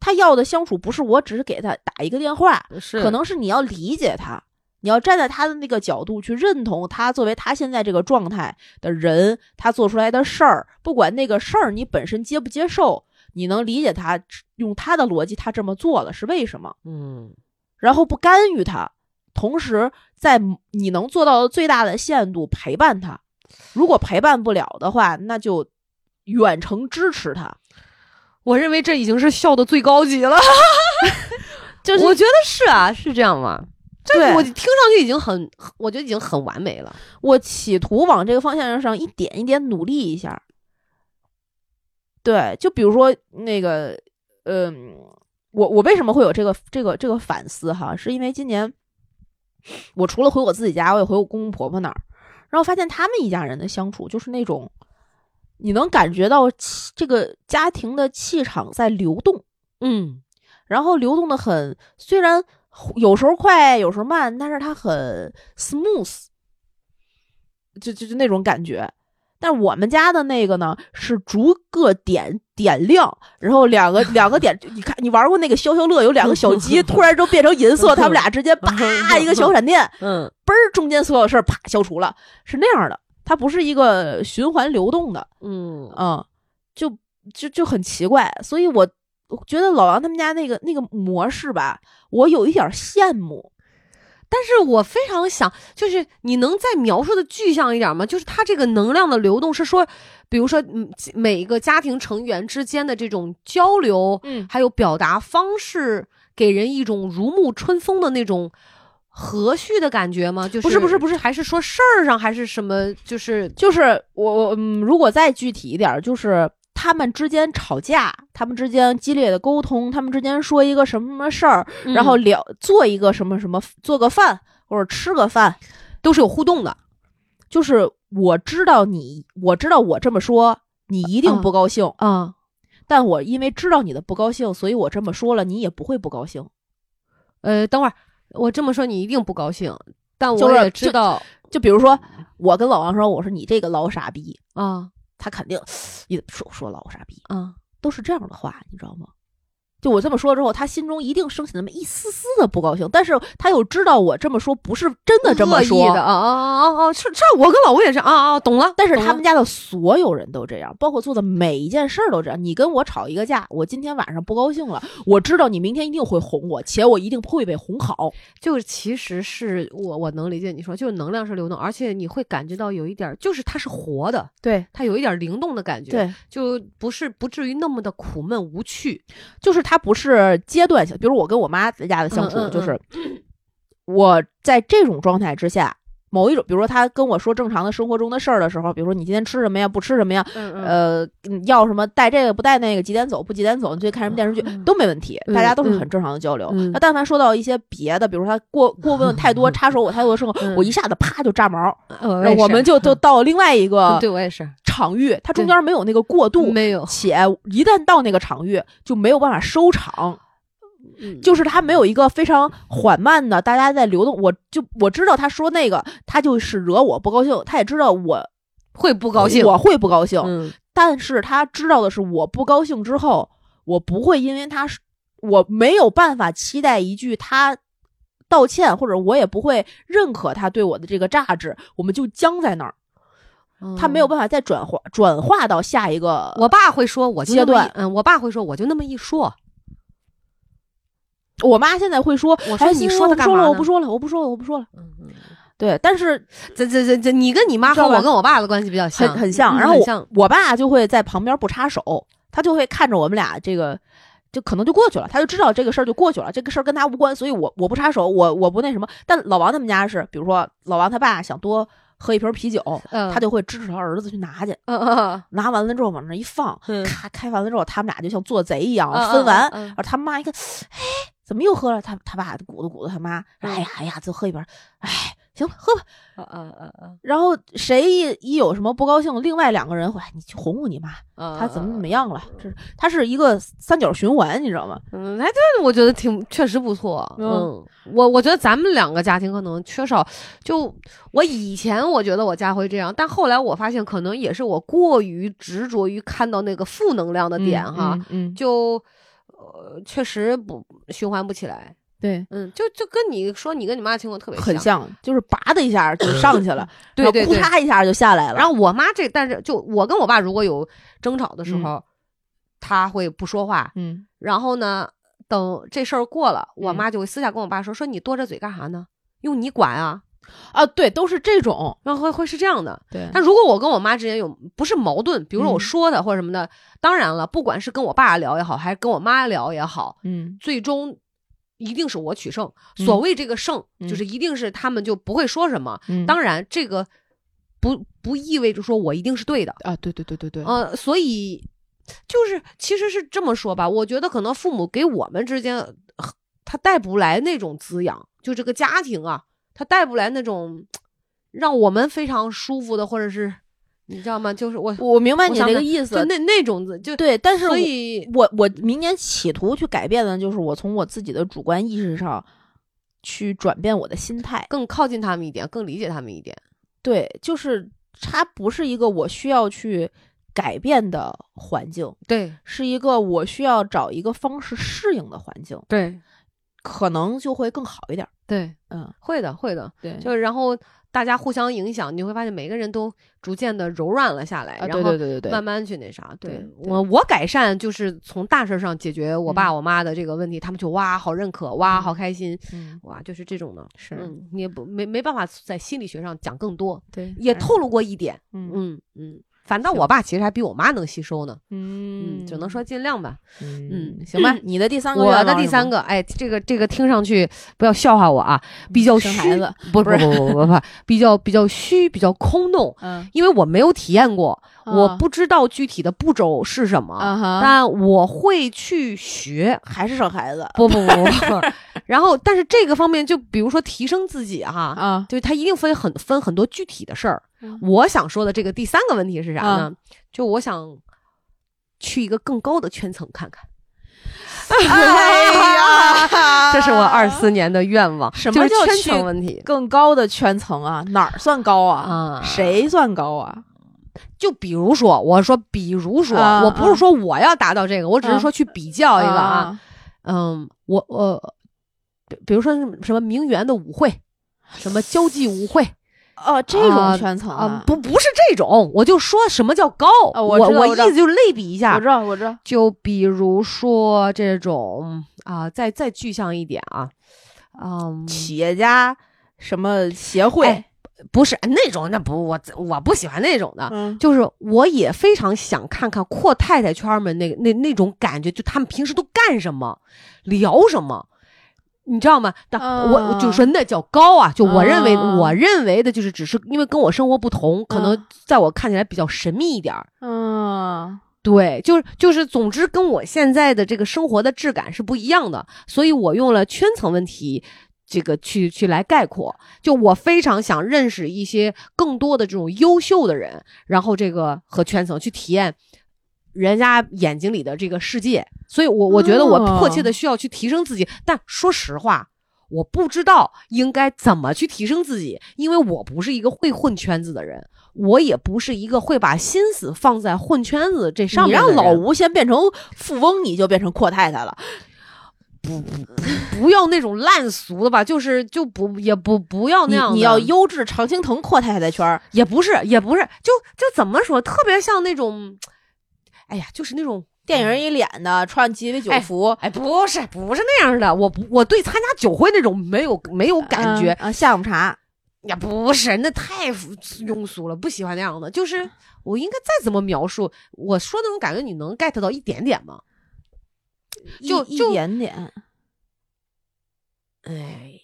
他要的相处不是我只是给他打一个电话，是可能是你要理解他。你要站在他的那个角度去认同他作为他现在这个状态的人，他做出来的事儿，不管那个事儿你本身接不接受，你能理解他用他的逻辑，他这么做了是为什么？嗯，然后不干预他，同时在你能做到的最大的限度陪伴他。如果陪伴不了的话，那就远程支持他。我认为这已经是笑的最高级了，就是我觉得是啊，是这样吗？对，我听上去已经很，我觉得已经很完美了。我企图往这个方向上一点一点努力一下。对，就比如说那个，嗯，我我为什么会有这个这个这个反思哈？是因为今年我除了回我自己家，我也回我公公婆婆那儿，然后发现他们一家人的相处就是那种，你能感觉到这个家庭的气场在流动，嗯，然后流动的很，虽然。有时候快，有时候慢，但是它很 smooth，就就就那种感觉。但是我们家的那个呢，是逐个点点亮，然后两个 两个点，你看你玩过那个消消乐，有两个小鸡突然就变成银色，他们俩直接啪一个小闪电，嗯，嘣儿中间所有事儿啪消除了，是那样的。它不是一个循环流动的，嗯嗯，就就就很奇怪，所以我。我觉得老王他们家那个那个模式吧，我有一点羡慕，但是我非常想，就是你能再描述的具象一点吗？就是他这个能量的流动是说，比如说，嗯，每一个家庭成员之间的这种交流，嗯，还有表达方式，给人一种如沐春风的那种和煦的感觉吗？就是不是不是不是，还是说事儿上还是什么？就是就是我我嗯，如果再具体一点，就是。他们之间吵架，他们之间激烈的沟通，他们之间说一个什么什么事儿，然后聊做一个什么什么，做个饭或者吃个饭，都是有互动的。就是我知道你，我知道我这么说，你一定不高兴啊。但我因为知道你的不高兴，所以我这么说了，你也不会不高兴。呃，等会儿我这么说，你一定不高兴。但我也知道，就比如说，我跟老王说，我说你这个老傻逼啊。他肯定 也说说老傻逼啊，都是这样的话，你知道吗？就我这么说之后，他心中一定升起那么一丝丝的不高兴，但是他又知道我这么说不是真的这么说的啊啊啊啊！是这我跟老吴也是啊啊，懂了。但是他们家的所有人都这样，包括做的每一件事儿都这样。你跟我吵一个架，我今天晚上不高兴了，我知道你明天一定会哄我，且我一定会被哄好。就其实是我我能理解你说，就是能量是流动，而且你会感觉到有一点，就是它是活的，对，它有一点灵动的感觉，对，就不是不至于那么的苦闷无趣，就是它。不是阶段性，比如我跟我妈在家的相处，就是我在这种状态之下，某一种，比如说他跟我说正常的生活中的事儿的时候，比如说你今天吃什么呀，不吃什么呀，呃，要什么带这个不带那个，几点走不几点走，你最近看什么电视剧都没问题，大家都是很正常的交流。那但凡说到一些别的，比如说他过过问太多，插手我太多的时候，我一下子啪就炸毛，我们就都到另外一个，对我也是。场域，它中间没有那个过渡，没有，且一旦到那个场域就没有办法收场，就是他没有一个非常缓慢的，大家在流动。我就我知道他说那个，他就是惹我不高兴，他也知道我会不高兴，我会不高兴，但是他知道的是我不高兴之后，我不会因为他是我没有办法期待一句他道歉，或者我也不会认可他对我的这个价值，我们就僵在那儿。他没有办法再转化转化到下一个。我爸会说，我阶段，嗯，我爸会说，我就那么一说。我妈现在会说，我说你说他干嘛？我不说了，我不说了，我不说了。嗯嗯。对，但是这这这这，你跟你妈和我跟我爸的关系比较像，很很像。然后我我爸就会在旁边不插手，他就会看着我们俩这个，就可能就过去了，他就知道这个事儿就过去了，这个事儿跟他无关，所以我我不插手，我我不那什么。但老王他们家是，比如说老王他爸想多。喝一瓶啤酒，他就会支持他儿子去拿去，拿完了之后往那一放，咔开完了之后，他们俩就像做贼一样分完。而他妈一看，哎，怎么又喝了？他他爸鼓捣鼓捣他妈，哎呀哎呀，就喝一瓶，哎。行，喝吧。啊啊啊啊！然后谁一一有什么不高兴，另外两个人会，你去哄哄你妈，他怎么怎么样了？这是他是一个三角循环，你知道吗？嗯，哎，对，我觉得挺确实不错。嗯，我我觉得咱们两个家庭可能缺少，就我以前我觉得我家会这样，但后来我发现可能也是我过于执着于看到那个负能量的点哈，嗯，就呃确实不循环不起来。对，嗯，就就跟你说，你跟你妈情况特别很像，就是拔的一下就 上去了，对对对，咔一下就下来了。然后我妈这，但是就我跟我爸如果有争吵的时候，他会不说话，嗯，然后呢，等这事儿过了，我妈就会私下跟我爸说，说你多着嘴干啥呢？用你管啊？啊，对，都是这种，然后会会是这样的。对，但如果我跟我妈之间有不是矛盾，比如说我说的或者什么的，当然了，不管是跟我爸聊也好，还是跟我妈聊也好，嗯，最终。一定是我取胜。所谓这个胜，就是一定是他们就不会说什么。当然，这个不不意味着说我一定是对的啊。对对对对对。呃，所以就是其实是这么说吧。我觉得可能父母给我们之间，他带不来那种滋养，就这个家庭啊，他带不来那种让我们非常舒服的，或者是。你知道吗？就是我，我明白你那个意思，就那那种子，就对。但是，所以我我明年企图去改变的，就是我从我自己的主观意识上去转变我的心态，更靠近他们一点，更理解他们一点。对，就是它不是一个我需要去改变的环境，对，是一个我需要找一个方式适应的环境，对，可能就会更好一点。对，嗯，会的，会的，对，就然后。大家互相影响，你会发现每个人都逐渐的柔软了下来，然后对对对对慢慢去那啥。对我我改善就是从大事上解决我爸我妈的这个问题，他们就哇好认可，哇好开心，哇就是这种的。是，你也不没没办法在心理学上讲更多，对，也透露过一点。嗯嗯嗯。反倒我爸其实还比我妈能吸收呢，嗯，只能说尽量吧，嗯，行吧。你的第三个，我的第三个，哎，这个这个听上去不要笑话我啊，比较虚，不不不不不不，比较比较虚，比较空洞，嗯，因为我没有体验过，我不知道具体的步骤是什么，但我会去学，还是生孩子？不不不不，然后但是这个方面，就比如说提升自己哈，啊，就他一定分很分很多具体的事儿。我想说的这个第三个问题是啥呢？就我想去一个更高的圈层看看。哎呀，这是我二四年的愿望。什么叫圈层问题？更高的圈层啊？哪儿算高啊？谁算高啊？就比如说，我说，比如说，我不是说我要达到这个，我只是说去比较一个啊。嗯，我我，比如说什么名媛的舞会，什么交际舞会。哦，这种圈层啊，不不是这种，我就说什么叫高，我我意思就类比一下，我知道我知道，就比如说这种啊，再再具象一点啊，嗯，企业家什么协会，不是那种，那不我我不喜欢那种的，就是我也非常想看看阔太太圈们那那那种感觉，就他们平时都干什么，聊什么。你知道吗？但我就说那叫高啊！就我认为，我认为的就是只是因为跟我生活不同，可能在我看起来比较神秘一点儿。嗯，对，就是就是，总之跟我现在的这个生活的质感是不一样的，所以我用了圈层问题这个去去来概括。就我非常想认识一些更多的这种优秀的人，然后这个和圈层去体验。人家眼睛里的这个世界，所以我我觉得我迫切的需要去提升自己。但说实话，我不知道应该怎么去提升自己，因为我不是一个会混圈子的人，我也不是一个会把心思放在混圈子这上面。你让老吴先变成富翁，你就变成阔太太了。不不不要那种烂俗的吧，就是就不也不不要那样。你要优质常青藤阔太太圈儿，也不是也不是，就就怎么说，特别像那种，哎呀，就是那种电影一脸的穿鸡尾酒服，哎，不是不是那样的，我不我对参加酒会那种没有没有感觉啊，下午茶也不是，那太庸俗了，不喜欢那样的。就是 我应该再怎么描述，我说那种感觉，你能 get 到一点点吗？就一点点，哎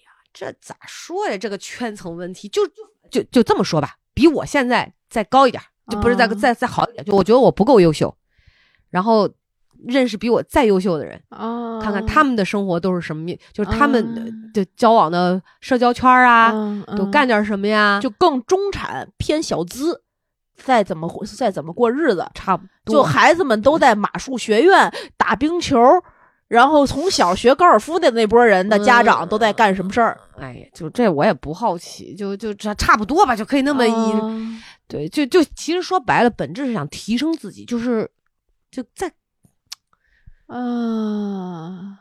呀，这咋说呀？这个圈层问题，就就就就这么说吧，比我现在再高一点，就不是再再再好一点。就我觉得我不够优秀，然后认识比我再优秀的人啊，看看他们的生活都是什么，就是他们的交往的社交圈啊，都干点什么呀？就更中产偏小资。再怎么再怎么过日子，差不多。就孩子们都在马术学院打冰球，然后从小学高尔夫的那波人的家长都在干什么事儿？哎呀，就这我也不好奇，就就差差不多吧，就可以那么一，对，就就其实说白了，本质是想提升自己，就是就在啊。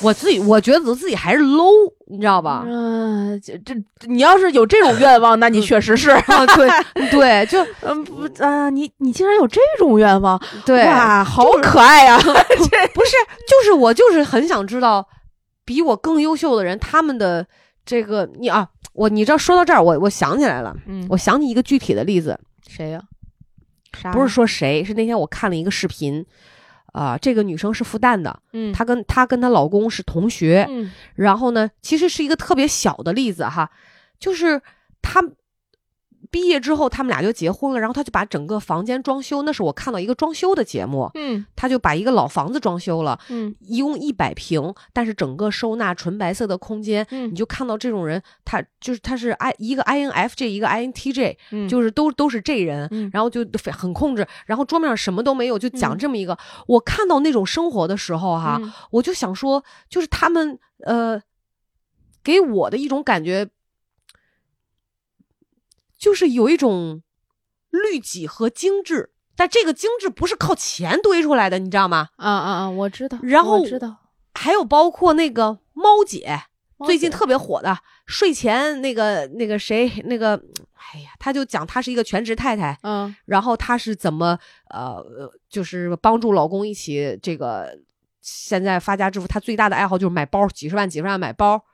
我自己我觉得自己还是 low，你知道吧？嗯，这这你要是有这种愿望，那你确实是对 对，就嗯不啊，你你竟然有这种愿望，对哇，好可爱呀！这不是，就是我就是很想知道比我更优秀的人他们的这个你啊，我你知道说到这儿，我我想起来了，嗯，我想起一个具体的例子，谁呀？不是说谁，是那天我看了一个视频。啊，这个女生是复旦的，嗯，她跟她跟她老公是同学，嗯，然后呢，其实是一个特别小的例子哈，就是她。毕业之后，他们俩就结婚了。然后他就把整个房间装修，那是我看到一个装修的节目。嗯，他就把一个老房子装修了。嗯，一共一百平，但是整个收纳纯白色的空间。嗯，你就看到这种人，他就是他是 I 一个 INFJ，一个 INTJ，就是都都是这人。嗯，然后就很控制。然后桌面上什么都没有，就讲这么一个。我看到那种生活的时候，哈，我就想说，就是他们呃，给我的一种感觉。就是有一种律己和精致，但这个精致不是靠钱堆出来的，你知道吗？啊啊啊！我知道。然后知道，还有包括那个猫姐，最近特别火的睡前那个那个谁那个，哎呀，他就讲她是一个全职太太，嗯，然后她是怎么呃，就是帮助老公一起这个现在发家致富，她最大的爱好就是买包，几十万几十万买包。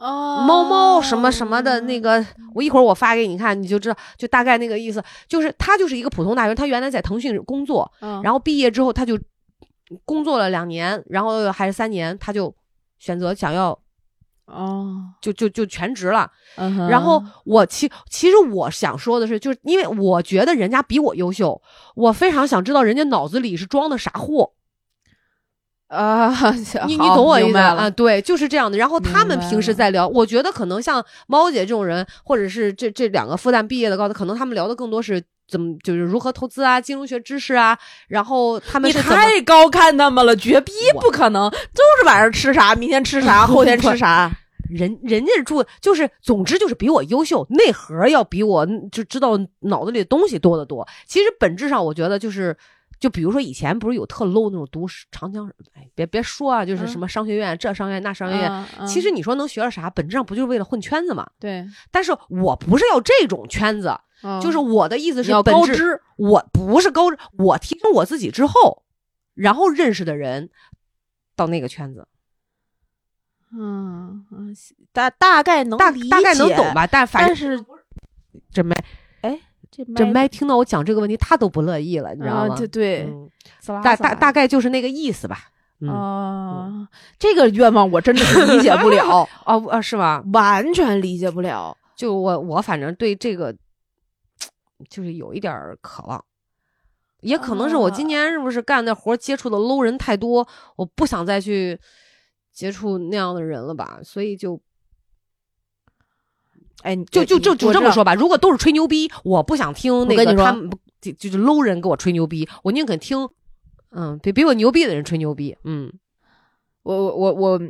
哦，猫猫什么什么的那个，我一会儿我发给你看，你就知道，就大概那个意思，就是他就是一个普通大学生，他原来在腾讯工作，然后毕业之后他就工作了两年，然后还是三年，他就选择想要，哦，就就就全职了。然后我其其实我想说的是，就是因为我觉得人家比我优秀，我非常想知道人家脑子里是装的啥货。啊，你你懂我意思啊？对，就是这样的。然后他们平时在聊，我觉得可能像猫姐这种人，或者是这这两个复旦毕业的高的，可能他们聊的更多是怎么，就是如何投资啊，金融学知识啊。然后他们你太高看他们了，绝逼不可能，就是晚上吃啥，明天吃啥，后天吃啥。人人家住就是，总之就是比我优秀，内核要比我就知道脑子里的东西多得多。其实本质上，我觉得就是。就比如说以前不是有特 low 那种读长江，哎，别别说啊，就是什么商学院这商学院那商学院，其实你说能学到啥？本质上不就是为了混圈子嘛？对。但是我不是要这种圈子，就是我的意思是，要高知。我不是高知，我提升我自己之后，然后认识的人到那个圈子。嗯嗯，大大概能大大概能懂吧？但反正是这没哎。这麦听到我讲这个问题，他都不乐意了，你知道吗？对对，大大大概就是那个意思吧。啊，这个愿望我真的是理解不了 哦啊，是吧？完全理解不了。就我我反正对这个就是有一点渴望，也可能是我今年是不是干的活接触的 low 人太多，我不想再去接触那样的人了吧，所以就。哎，就就就就这么说吧。如果都是吹牛逼，我不想听那个他们就就是 low 人给我吹牛逼，我宁肯听，嗯，比比我牛逼的人吹牛逼。嗯，我我我我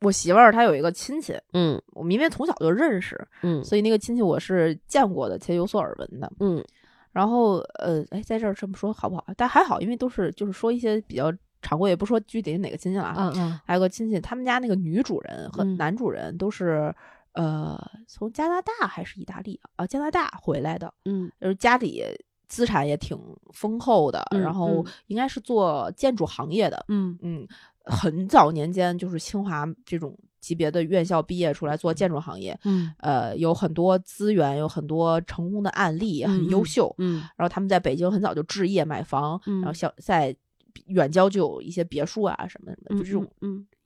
我媳妇儿她有一个亲戚，嗯，我们因为从小就认识，嗯，所以那个亲戚我是见过的且有所耳闻的，嗯。然后呃，哎，在这儿这么说好不好？但还好，因为都是就是说一些比较常规，也不说具体哪个亲戚了，嗯嗯，还有个亲戚，他们家那个女主人和男主人都是呃从加拿大还是意大利啊？加拿大回来的，嗯，就是家里资产也挺丰厚的，然后应该是做建筑行业的，嗯嗯，很早年间就是清华这种。级别的院校毕业出来做建筑行业，嗯，呃，有很多资源，有很多成功的案例，很优秀，嗯。然后他们在北京很早就置业买房，然后小在远郊就有一些别墅啊什么什么，就这种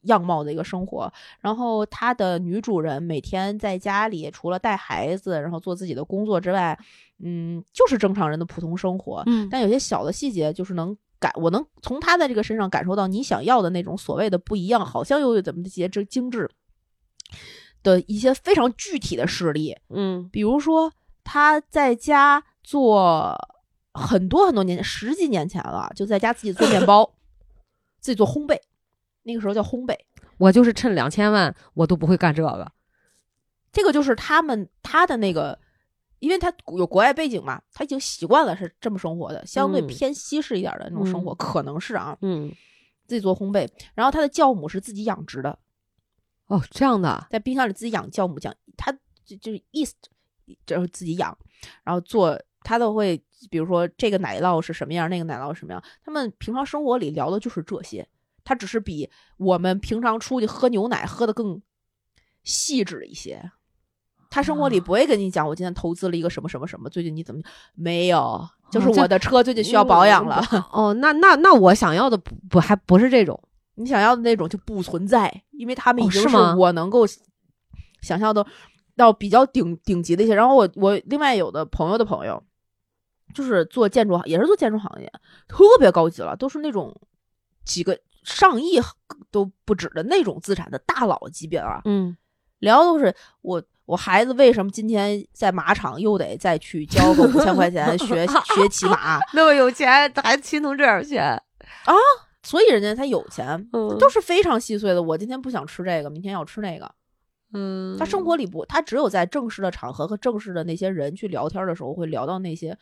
样貌的一个生活。然后他的女主人每天在家里除了带孩子，然后做自己的工作之外，嗯，就是正常人的普通生活，嗯。但有些小的细节就是能。感我能从他在这个身上感受到你想要的那种所谓的不一样，好像又有怎么的些这精致的一些非常具体的事例，嗯，比如说他在家做很多很多年十几年前了，就在家自己做面包，自己做烘焙，那个时候叫烘焙。我就是趁两千万，我都不会干这个。这个就是他们他的那个。因为他有国外背景嘛，他已经习惯了是这么生活的，相对偏西式一点的那种生活，可能是啊，嗯，自己做烘焙，然后他的酵母是自己养殖的，哦，这样的，在冰箱里自己养酵母酱，他就就是 east 就是自己养，然后做他都会，比如说这个奶酪是什么样，那个奶酪什么样，他们平常生活里聊的就是这些，他只是比我们平常出去喝牛奶喝的更细致一些。他生活里不会跟你讲，我今天投资了一个什么什么什么，最近你怎么没有？就是我的车最近需要保养了。哦，那那那我想要的不不还不是这种，你想要的那种就不存在，因为他们已经是我能够想象的到比较顶顶级的一些。然后我我另外有的朋友的朋友，就是做建筑，也是做建筑行业，特别高级了，都是那种几个上亿都不止的那种资产的大佬级别啊。嗯，聊都是我。我孩子为什么今天在马场又得再去交个五千块钱 学学骑马？那么有钱，孩子心疼这点钱啊？所以人家他有钱，都是非常细碎的。我今天不想吃这个，明天要吃那个。嗯，他生活里不，他只有在正式的场合和正式的那些人去聊天的时候，会聊到那些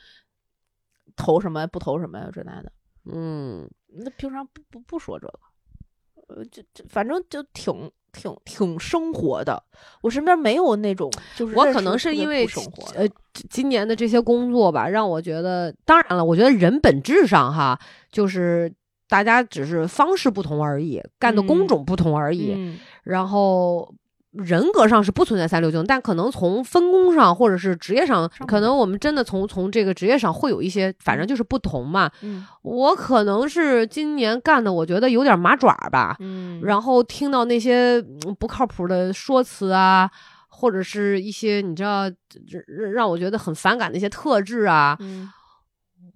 投什么不投什么呀这那的。嗯，那平常不不不说这个，呃，就就反正就挺。挺挺生活的，我身边没有那种，就是我可能是因为生活呃今年的这些工作吧，让我觉得，当然了，我觉得人本质上哈，就是大家只是方式不同而已，干的工种不同而已，然后。人格上是不存在三六九，但可能从分工上或者是职业上，可能我们真的从从这个职业上会有一些，反正就是不同嘛。嗯，我可能是今年干的，我觉得有点麻爪吧。嗯，然后听到那些不靠谱的说辞啊，或者是一些你知道让让我觉得很反感的一些特质啊，嗯，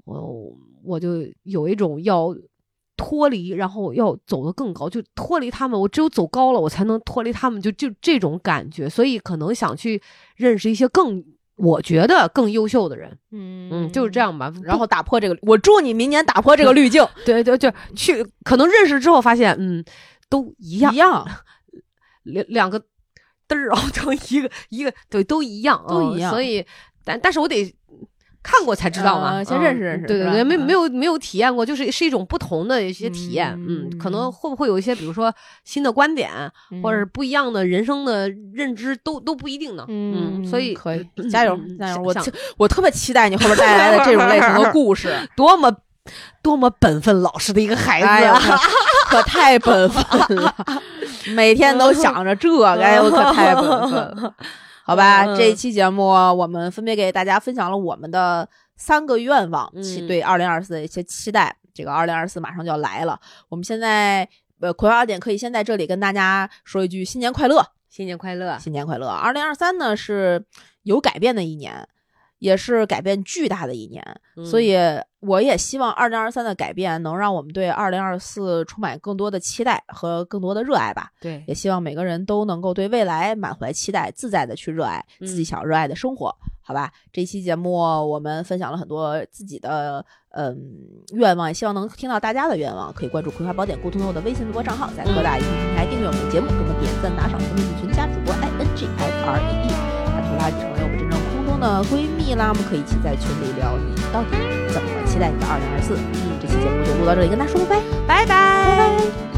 我我就有一种要。脱离，然后要走得更高，就脱离他们。我只有走高了，我才能脱离他们，就就这种感觉。所以可能想去认识一些更，我觉得更优秀的人。嗯嗯，就是这样吧。然后打破这个，我祝你明年打破这个滤镜。对对对，去可能认识之后发现，嗯，都一样一样，两两个嘚儿熬成一个一个，对，都一样，都一样。所以，但但是我得。看过才知道嘛，先认识认识。对对对，没没有没有体验过，就是是一种不同的一些体验。嗯，可能会不会有一些，比如说新的观点，或者是不一样的人生的认知，都都不一定呢。嗯，所以可以加油 加油！我我特别期待你后边带来的这种类型的故事，多么多么本分老实的一个孩子，可太本分了，每天都想着这个，哎呦，可太本分了。好吧，这一期节目我们分别给大家分享了我们的三个愿望，期对二零二四的一些期待。这个二零二四马上就要来了，我们现在呃葵花点可以先在这里跟大家说一句新年快乐，新年快乐，新年快乐。二零二三呢是有改变的一年。也是改变巨大的一年，所以我也希望二零二三的改变能让我们对二零二四充满更多的期待和更多的热爱吧。对，也希望每个人都能够对未来满怀期待，自在的去热爱自己想热爱的生活。好吧，这期节目我们分享了很多自己的嗯愿望，也希望能听到大家的愿望。可以关注《葵花宝典》沟通我的微信微博账号，在各大音频平台订阅我们的节目，给我们点赞、打赏、评论、群加主播 i n g f r e e，把图拉成为我们真正空中的闺蜜啦！我们可以一起在群里聊，你到底怎么期待你的二零二四？嗯，这期节目就录到这里，跟大家说拜拜。拜拜。